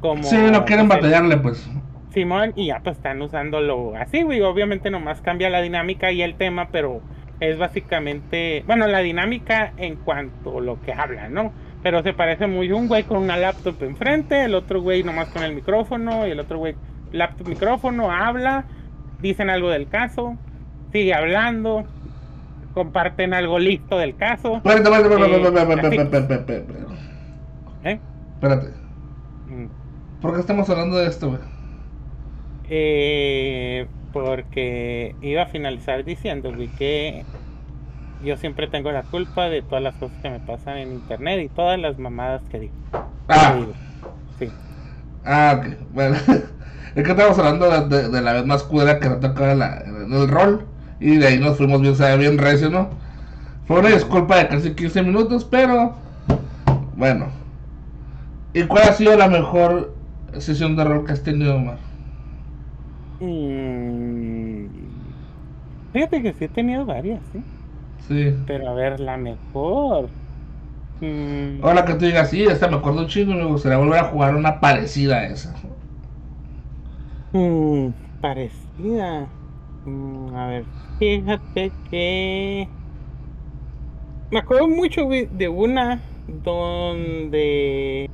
Como, sí, no quieren batallarle, pues. Simón, y ya pues están usándolo así, güey. Obviamente nomás cambia la dinámica y el tema, pero es básicamente, bueno, la dinámica en cuanto a lo que habla, ¿no? Pero se parece muy un güey con una laptop enfrente, el otro güey nomás con el micrófono, y el otro güey laptop micrófono, habla, dicen algo del caso, sigue hablando, comparten algo listo del caso. Espérate, espérate, ¿Eh? Espérate. ¿Por qué estamos hablando de esto, güey? Eh, porque iba a finalizar diciendo, que yo siempre tengo la culpa de todas las cosas que me pasan en internet y todas las mamadas que digo. Ah, sí. Ah, ok. Bueno, (laughs) es que estamos hablando de, la vez más cudera que nos toca en, el rol y de ahí nos fuimos bien, sabe, bien recio, ¿no? Fue una disculpa de casi 15 minutos, pero bueno. ¿Y cuál ha sido la mejor sesión de rol que has tenido, Omar? Mm, fíjate que sí he tenido varias, ¿sí? Sí. Pero a ver, la mejor. Mm, Ahora que tú digas, sí, esta me acuerdo un chingo y me gustaría volver a jugar una parecida a esa. Mm, parecida. A ver, fíjate que. Me acuerdo mucho de una donde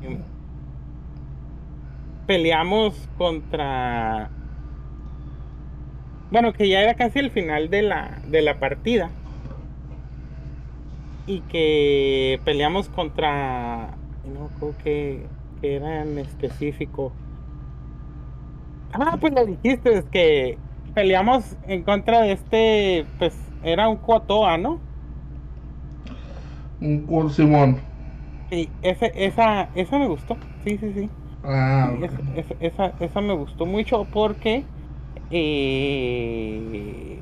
peleamos contra bueno, que ya era casi el final de la, de la partida. Y que peleamos contra. No creo que, que era en específico. Ah, pues lo dijiste, es que peleamos en contra de este. Pues era un Cotoa, ¿no? Un Simón. Sí, ese, esa, esa me gustó. Sí, sí, sí. Ah, esa, esa me gustó mucho porque eh,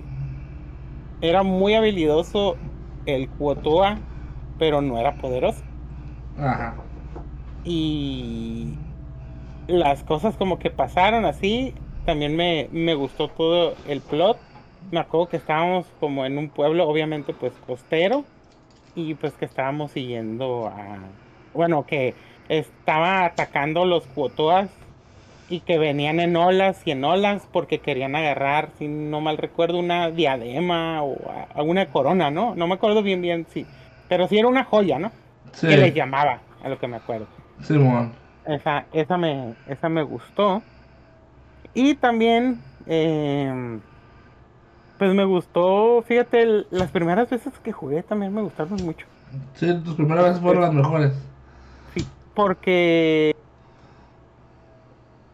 era muy habilidoso el Kuotoa, pero no era poderoso. Ajá. Y las cosas como que pasaron así, también me, me gustó todo el plot. Me acuerdo que estábamos como en un pueblo, obviamente pues costero, y pues que estábamos siguiendo a... Bueno, que estaba atacando los Kuotoas y que venían en olas y en olas porque querían agarrar, si no mal recuerdo, una diadema o alguna corona, ¿no? No me acuerdo bien bien, sí. Pero sí era una joya, ¿no? Sí. Que les llamaba, a lo que me acuerdo. Sí, bueno. Esa, esa, me, esa me gustó. Y también, eh, pues me gustó, fíjate, las primeras veces que jugué también me gustaron mucho. Sí, tus primeras veces fueron las mejores. Sí, porque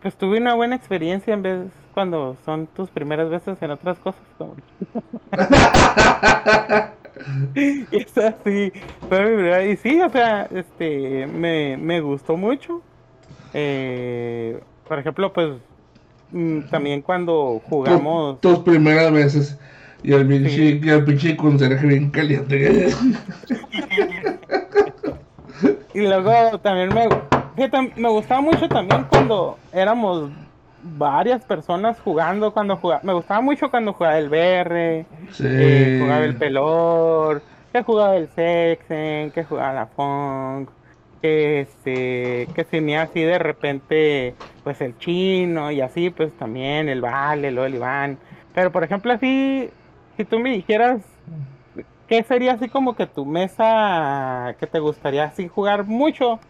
pues tuve una buena experiencia en vez cuando son tus primeras veces en otras cosas. Como... y (laughs) así, Y sí, o sea, este, me, me gustó mucho. Eh, por ejemplo, pues mm, también cuando jugamos. Tus, primeras veces. Y el pinche, sí. el pinche conserje bien caliente. (laughs) y luego también me, me gustaba mucho también cuando éramos varias personas jugando, cuando jugaba, me gustaba mucho cuando jugaba el BR, sí. jugaba el Pelor, que jugaba el Sexen, que jugaba la Funk, que este, que tenía así de repente, pues el chino y así, pues también el Vale, el Iván. Pero por ejemplo así, si tú me dijeras, ¿qué sería así como que tu mesa que te gustaría así jugar mucho?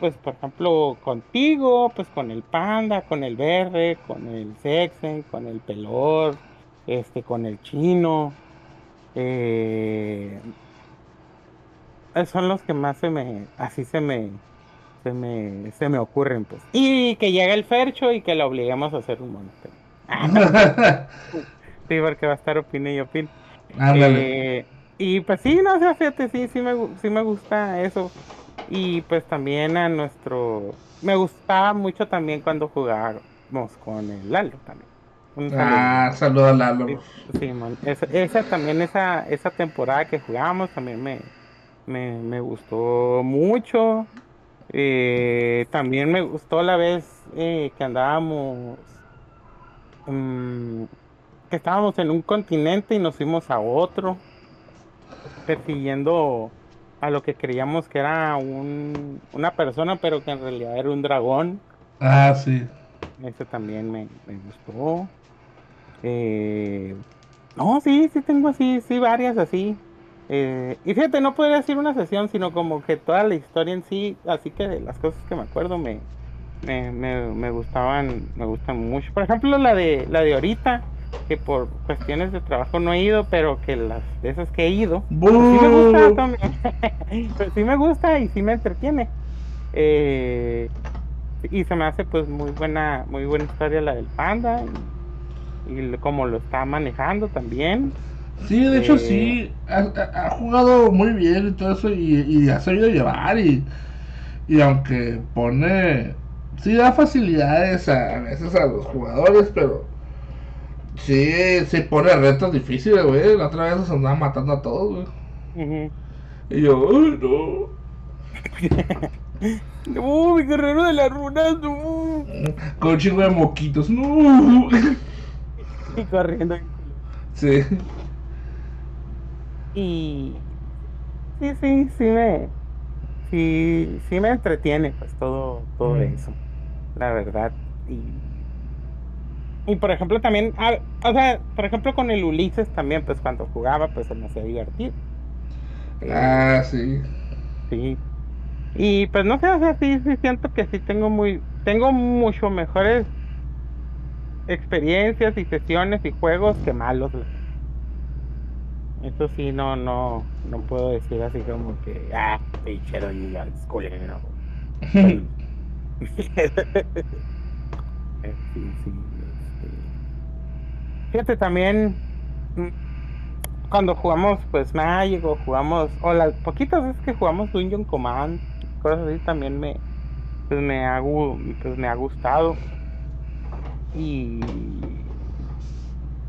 pues por ejemplo contigo, pues con el panda, con el verde, con el sexen, con el pelor, este, con el chino. Eh, son los que más se me, así se me, se me, se me ocurren, pues. Y que llega el Fercho y que lo obliguemos a hacer un monster. (laughs) sí, porque va a estar opine y opine. Eh, y pues sí, no sé, fíjate, sí, sí me, sí me gusta eso. Y pues también a nuestro... Me gustaba mucho también cuando jugábamos con el Lalo también. ah, saludo a Lalo. Sí, man. Esa, también, esa, esa temporada que jugamos también me, me, gustó mucho. Eh, también me gustó la vez eh, que andábamos, mm, que estábamos en un continente y nos fuimos a otro, persiguiendo a lo que creíamos que era un, una persona, pero que en realidad era un dragón. Ah, sí. Ese también me, me gustó. Eh, no, sí, sí tengo así, sí, varias así. Eh, y fíjate, no podría decir una sesión, sino como que toda la historia en sí, así que de las cosas que me acuerdo me, me, me, gustaban, me gustan mucho. Por ejemplo, la de la de ahorita, que por cuestiones de trabajo no he ido, pero que las de esas que he ido, pues sí me gusta también. (laughs) pues sí me gusta y sí me entretiene. Eh, y se me hace pues muy buena, muy buena historia la del panda y, como lo está manejando también. Sí, de hecho sí, eh, ha, jugado muy bien y todo eso y, y ha sabido llevar y, y aunque pone, sí da facilidades a, veces a los jugadores, pero sí, sí pone retos difíciles, güey. La otra vez se andaba matando a todos, güey. Y yo, uy, no. (laughs) no, mi guerrero de la runa, no. Con un chingo de moquitos, no. y corriendo. Sí. Y. Sí, sí, sí me. Sí, sí me entretiene, pues todo, todo eso. La verdad. Y. Y por ejemplo también, ah, o sea, por ejemplo con el Ulises también, pues cuando jugaba, pues se me hacía divertido. Ah, sí. Sí. Y pues no sé, o sea, sí, sí siento que sí tengo muy, tengo mucho mejores experiencias y sesiones y juegos que malos. Eso sí, no, no, no puedo decir así como que, ah, pinchero y al culero. (laughs) sí, sí, este. Fíjate también, mm, cuando jugamos, pues Mágico, jugamos, o las poquitas veces que jugamos Dungeon Command, cosas así también me, pues me ha, pues me ha gustado. Y,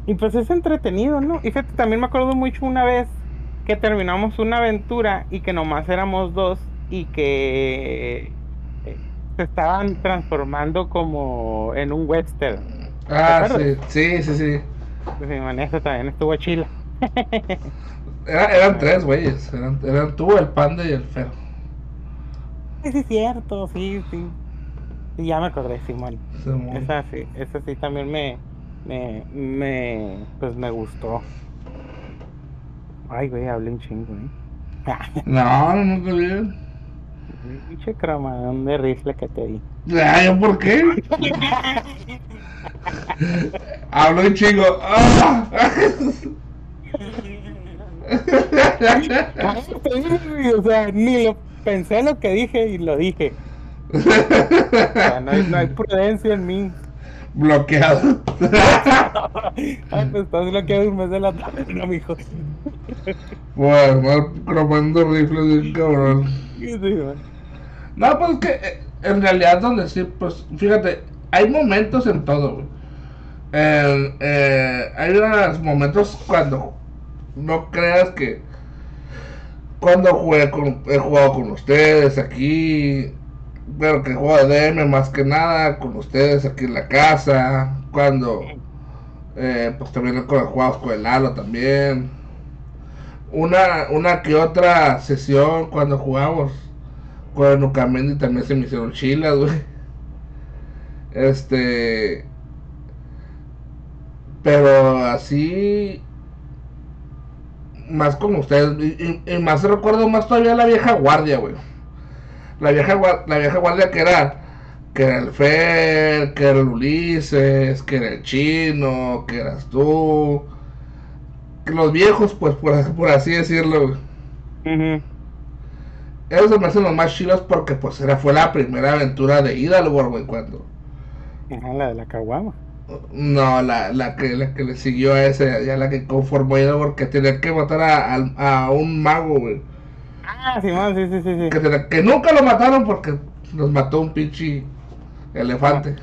y pues es entretenido, ¿no? Y fíjate, también me acuerdo mucho una vez que terminamos una aventura y que nomás éramos dos y que eh, se estaban transformando como en un western. Ah, sí, sí, sí, sí. Pues eso también estuvo chila. eran tres güeyes, eran, eran tú, el panda y el feo. Sí, es cierto, sí, sí. Sí, ya me acordé, Simón. esa sí, esa sí también me, me, me, pues me gustó. Ay, güey, hablé un chingo, ¿eh? (laughs) no, no, no te olvides. Pinche cromadón de rifle que te di. Ay, ¿por qué? Hablo un chingo. ¡Ah! o sea, ni lo pensé lo que dije y lo dije. no, hay, no hay prudencia en mí. Bloqueado. (laughs) Ay, pues estás bloqueado un mes de la tarde, no, mijo. Bueno, mal cromando rifles de cabrón. No, pues que eh, en realidad donde sí, pues fíjate, hay momentos en todo, güey. Eh, hay unos momentos cuando no creas que cuando jugué con, he jugado con ustedes aquí, pero que juego de DM más que nada con ustedes aquí en la casa, cuando eh, pues también jugamos con el Lalo también. Una, una que otra sesión cuando jugamos con Nucamendi también se me hicieron chilas, güey. Este. Pero así más con ustedes. Y, más recuerdo más todavía la vieja guardia, güey. La vieja, la vieja guardia que era, que era el Fer, que era el Ulises, que era el Chino, que eras tú. Que los viejos, pues, por, (laughs) por así decirlo, güey. Esos me hacen los más chilos porque, pues, era, fue la primera aventura de Hidalgo, güey, cuando. Ajá, la de la Caguama. No, la, la, que, la que le siguió a ese, ya la que conformó porque tenía que matar a, a, un mago, güey. Ah, sí, sí, sí, sí. Que, que, nunca lo mataron porque nos mató un pinche elefante.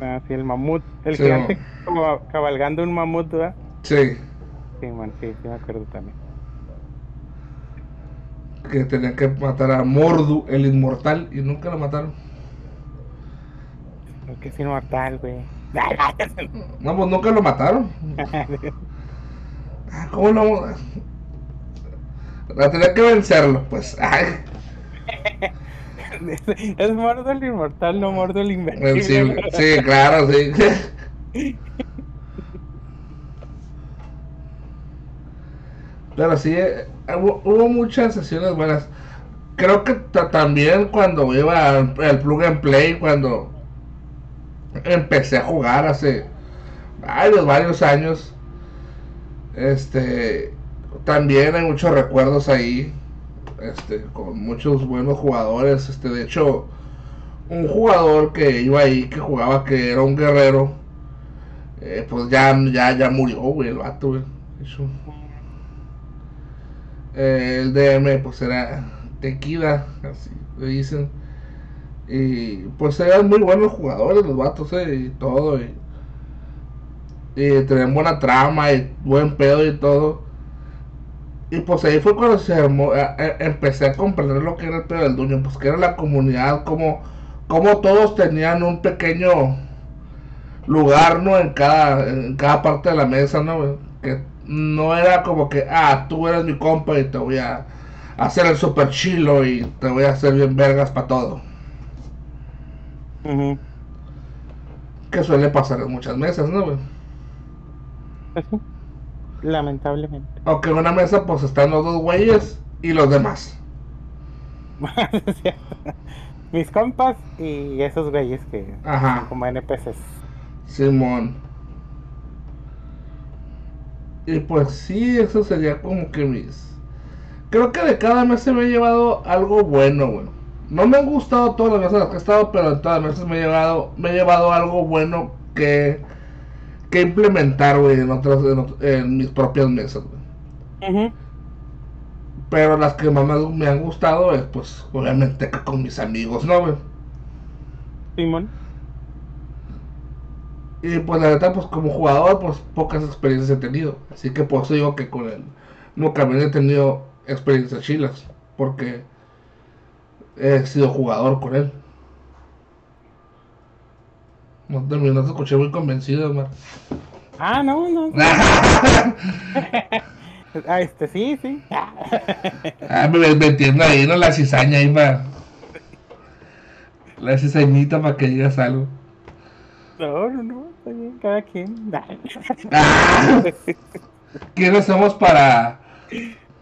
Ah, sí, el mamut. El gigante como cabalgando un mamut, ¿verdad? Sí. Sí, man, sí, sí me acuerdo también. Que tenían que matar a Mordu, el inmortal, y nunca lo mataron. Porque es inmortal, güey. No, pues nunca lo mataron. (laughs) Ah, ¿Cómo no? La tenía que vencerlo, pues. Ay. (laughs) Es Mordo el inmortal, no Mordo el invencible. Sí, claro, sí. Pero sí, eh, hubo, muchas sesiones buenas. Creo que también cuando iba al, plug and play, cuando empecé a jugar hace varios, varios años, este, también hay muchos recuerdos ahí este, con muchos buenos jugadores. Este, de hecho, un jugador que iba ahí, que jugaba, que era un guerrero, eh, pues ya, ya, ya murió, güey, el vato. Eh, el DM, pues era Tequila, así le dicen. Y pues eran muy buenos jugadores los vatos, eh, y todo. Y, y tenían buena trama y buen pedo y todo. Y pues ahí fue cuando se armó, eh, eh, empecé a comprender lo que era el pedo del dueño, pues que era la comunidad, como, como todos tenían un pequeño lugar, ¿no? En cada, en cada parte de la mesa, ¿no? Que no era como que, ah, tú eres mi compa y te voy a hacer el super chilo y te voy a hacer bien vergas para todo. Que suele pasar en muchas mesas, ¿no? Pues Lamentablemente. Aunque en una mesa pues están los dos güeyes y los demás. (laughs) Mis compas y esos güeyes que son como NPCs. Simón. Y pues sí, eso sería como que mis... Creo que de cada mes se me ha llevado algo bueno, güey. No me han gustado todas las mesas en las que he estado, pero en todas las mesas me he llevado, me he llevado algo bueno que que implementar, güey, en otras, en, mis propias mesas, güey. Pero las que más me han gustado es, pues, obviamente con mis amigos, ¿no, güey? Simón. Y pues la verdad, pues como jugador, pues pocas experiencias he tenido. Así que por eso digo que con él nunca me he tenido experiencias chilas. Porque he sido jugador con él. No te, no te escuché muy convencido, Omar. Ah, no, no. (laughs) ah, este sí, sí. ah, me metiendo ahí, ¿no? La cizaña ahí para. La cizañita para que digas algo. No, no, no, está bien, cada quien. ah, (laughs) ¿Quiénes somos para.?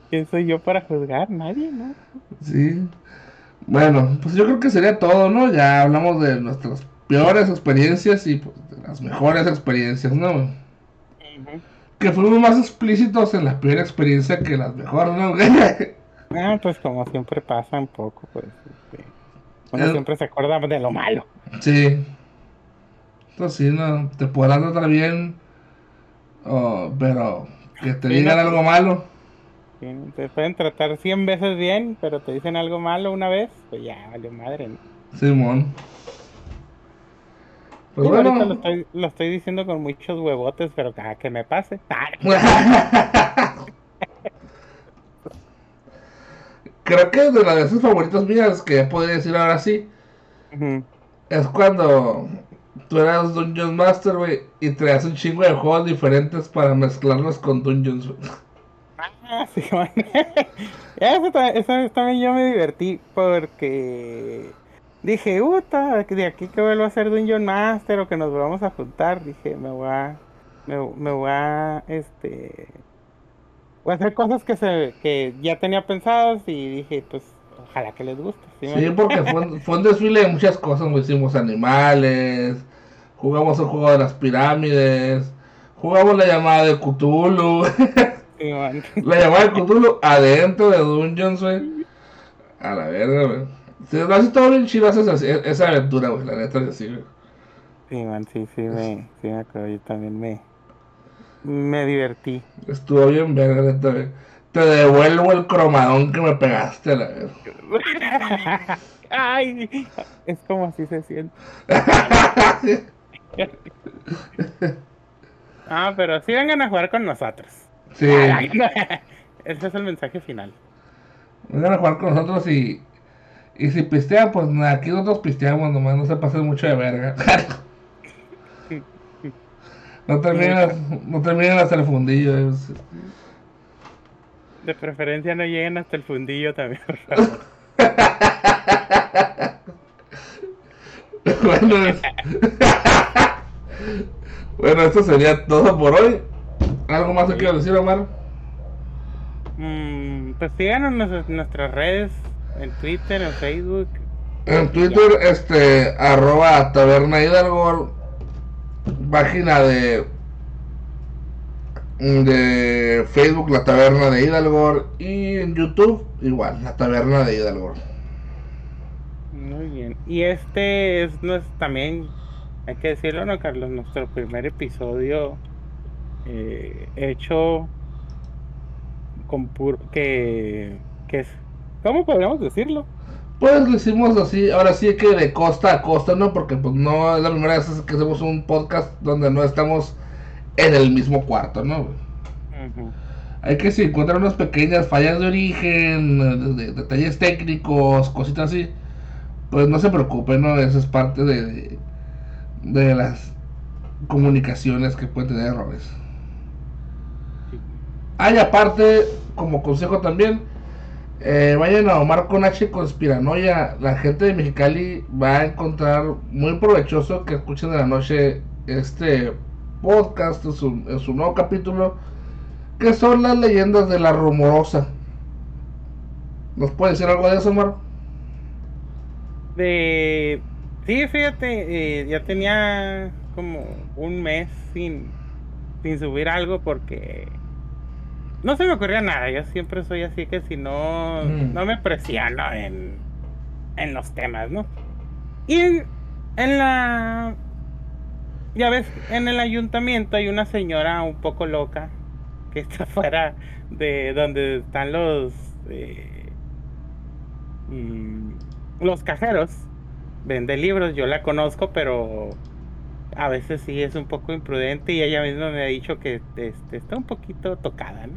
¿Quién soy yo para juzgar? Nadie, ¿no? Sí. Bueno, pues yo creo que sería todo, ¿no? Ya hablamos de nuestros peores experiencias y pues, las mejores experiencias, ¿no? Que fuimos más explícitos en la peor experiencia que las mejores, ¿no? (laughs) ah, pues como siempre pasa un poco, pues. Este, uno siempre se acuerda de lo malo. Sí. Entonces, sí, no, te podrán tratar bien, pero que te digan algo malo. te pueden tratar 100 veces bien, pero te dicen algo malo una vez, pues ya, vale madre, ¿no? Simón. Pues ahorita lo estoy, lo estoy, diciendo con muchos huevotes, pero que me pase. (laughs) Creo que de las de sus favoritos mías, que podría decir ahora sí, es cuando tú eras Dungeon Master, güey, y traías un chingo de juegos diferentes para mezclarlos con Dungeons, Ah, sí, (laughs) eso, eso también yo me divertí porque Dije, puta, de aquí que vuelvo a hacer Dungeon Master o que nos vamos a juntar. Dije, me voy a. Me, voy a. Este. Voy a hacer cosas que, se, que ya tenía pensadas y dije, pues, ojalá que les guste. Sí, porque fue, un desfile de muchas cosas. Hicimos animales, jugamos el juego de las pirámides, jugamos la llamada de Cthulhu. (laughs) la llamada de Cthulhu adentro de Dungeons, güey. A la verga, güey. Sí, lo hace todo bien chido esa, esa aventura, güey, la neta es así, güey. Sí, man, sí, sí, me, sí me acuerdo, yo también me, me divertí. Estuvo bien verga, neta, güey. Te devuelvo el cromadón que me pegaste, la vez. (laughs) Ay, es como así se siente. (laughs) ah, pero sí vengan a jugar con nosotros. Sí. (laughs) Ese es el mensaje final. Vengan a jugar con nosotros y. Y si pistean, pues aquí nosotros pisteamos nomás, no se pasen mucho de verga. no terminen, no terminen hasta el fundillo. De preferencia no lleguen hasta el fundillo también, (laughs) bueno, bueno, esto sería todo por hoy. ¿Algo más que quiero decir, Omar? Mm, pues síganos en nuestras redes, en Twitter, en Facebook. En Twitter, este, arroba taberna Hidalgo, página de de Facebook La Taberna de Hidalgo y en YouTube igual La Taberna de Hidalgo. Muy bien. Y este es, es también, hay que decirlo, ¿no, Carlos? Nuestro primer episodio eh, hecho con puro, que, que es, ¿cómo podríamos decirlo? Pues lo hicimos así, ahora sí que de costa a costa, ¿no? Porque pues no es la primera vez que hacemos un podcast donde no estamos en el mismo cuarto, ¿no? Hay que si encuentran unas pequeñas fallas de origen, detalles técnicos, cositas así, pues no se preocupen, ¿no? Eso es parte de, de, las comunicaciones que pueden tener errores. Hay aparte, como consejo también, eh, vayan a Omar con H Conspiranoia. La gente de Mexicali va a encontrar muy provechoso que escuchen de la noche este podcast, en su, nuevo capítulo, que son las leyendas de la rumorosa. ¿Nos puede decir algo de eso, Omar? De... Sí, fíjate, eh, ya tenía como un mes sin, sin subir algo porque no se me ocurría nada. Yo siempre soy así que si no, mm. no me presiono en, en los temas, ¿no? Y en la ya ves, en el ayuntamiento hay una señora un poco loca que está (laughs) fuera de donde están los eh, mm, los cajeros. Vende libros, yo la conozco, pero a veces sí es un poco imprudente y ella misma me ha dicho que este, está un poquito tocada, ¿no?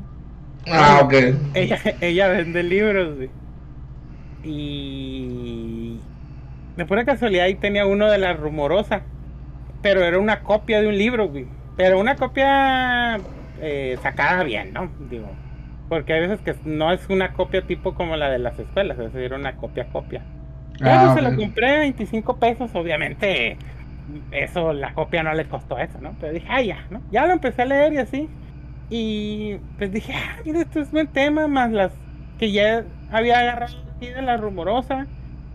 Ah, ok. Ella, ella vende libros, Y de pura casualidad ahí tenía uno de la rumorosa pero era una copia de un libro, güey. Pero una copia eh, sacada bien, ¿no? Digo, porque hay veces que no es una copia tipo como la de las escuelas, es decir, era una copia copia. Ah, se lo compré 25 pesos, obviamente eso, la copia no le costó eso, ¿no? Pero dije, ah, ya, ¿no? Ya lo empecé a leer y así. Y pues dije, ah, mira, esto es buen tema, más las que ya había agarrado aquí de la rumorosa.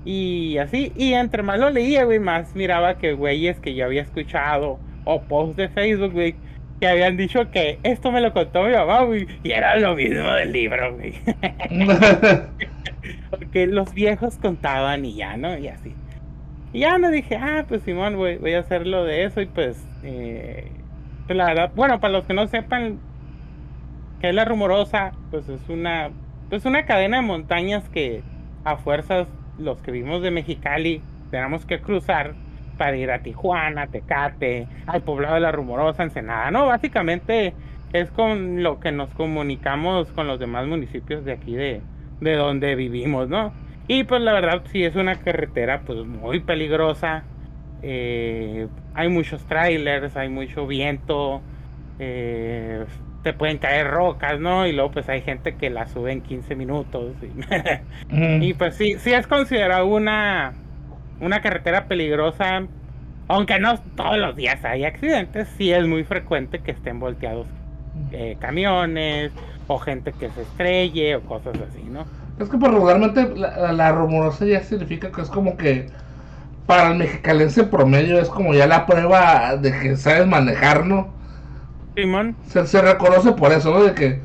Y así, y entre más lo leía, güey, más miraba que güeyes que yo había escuchado o posts de Facebook, güey, que habían dicho que esto me lo contó mi mamá, güey, y era lo mismo del libro, güey. (laughs) (laughs) Porque los viejos contaban y ya, ¿no? Y así. Y ya no dije, ah, pues Simón, voy, voy a hacerlo de eso y pues, eh, pues la verdad, bueno, para los que no sepan que es la rumorosa, pues es una, pues una cadena de montañas que a fuerzas los que vivimos de Mexicali tenemos que cruzar para ir a Tijuana, Tecate, al poblado de la Rumorosa, Ensenada, ¿no? Básicamente es con lo que nos comunicamos con los demás municipios de aquí de, de donde vivimos, ¿no? Y pues la verdad sí es una carretera pues muy peligrosa, eh, hay muchos trailers, hay mucho viento, eh, te pueden caer rocas, ¿no? Y luego pues hay gente que la sube en 15 minutos. (laughs) Y, pues sí, sí es considerado una, una carretera peligrosa. Aunque no todos los días hay accidentes, sí es muy frecuente que estén volteados eh, camiones o gente que se estrelle o cosas así, ¿no? Es que pues, regularmente la, la, rumorosa ya significa que es como que para el mexicalense promedio es como ya la prueba de que sabes manejar, ¿no? Se, reconoce por eso, ¿no? De que,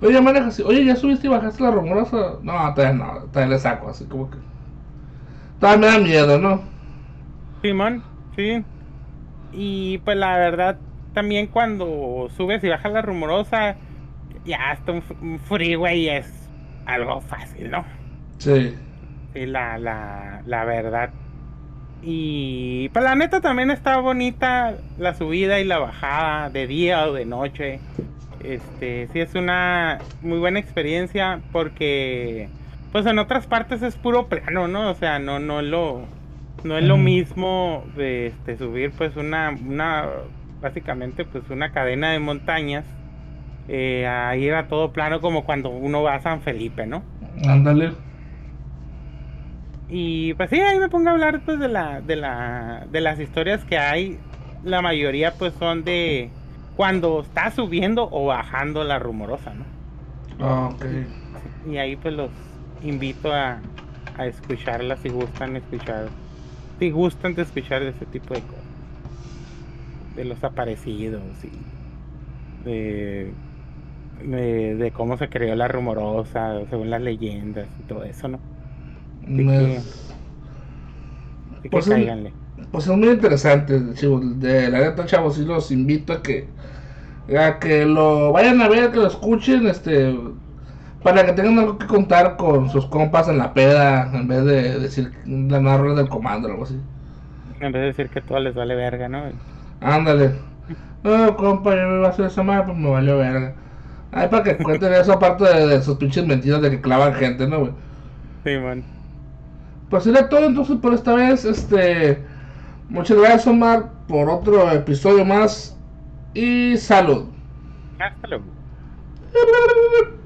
oye, manejas, oye, ya subiste y bajaste la rumorosa. No, todavía no, todavía le saco, así como que. Todavía me da miedo, ¿no? Simón, sí. Y pues la verdad, también cuando subes y bajas la rumorosa, ya hasta un, freeway es algo fácil, ¿no? Sí. Sí, la, la, la verdad. Y pues la neta también está bonita la subida y la bajada de día o de noche. Este, sí es una muy buena experiencia porque pues en otras partes es puro plano, ¿no? O sea, no no lo no es lo mismo de este, subir pues una una básicamente pues una cadena de montañas eh, a ir a todo plano como cuando uno va a San Felipe, ¿no? Ándale. Y pues sí, ahí me pongo a hablar pues de la, de la, de las historias que hay. La mayoría pues son de cuando está subiendo o bajando la rumorosa, ¿no? Ah, ok. Y ahí pues los invito a, a escucharlas si gustan escuchar, si gustan de escuchar de ese tipo de cosas. De los aparecidos y de, de, de cómo se creó la rumorosa, según las leyendas y todo eso, ¿no? pues, es, pues es muy interesante, de la neta, chavos, sí los invito a que a que lo vayan a ver, que lo escuchen, este para que tengan algo que contar con sus compas en la peda, en vez de decir la narra del comando o algo así. En vez de decir que todo les vale verga, ¿no? Ándale. (laughs) No, compa, yo me iba a hacer esa madre, pues me valió verga. Ay, para que cuenten eso aparte de, de sus pinches mentiras de que clavan gente, ¿no, güey? Sí, man. Pues sería todo entonces por esta vez. Este, muchas gracias Omar por otro episodio más y salud. Hasta luego. (laughs)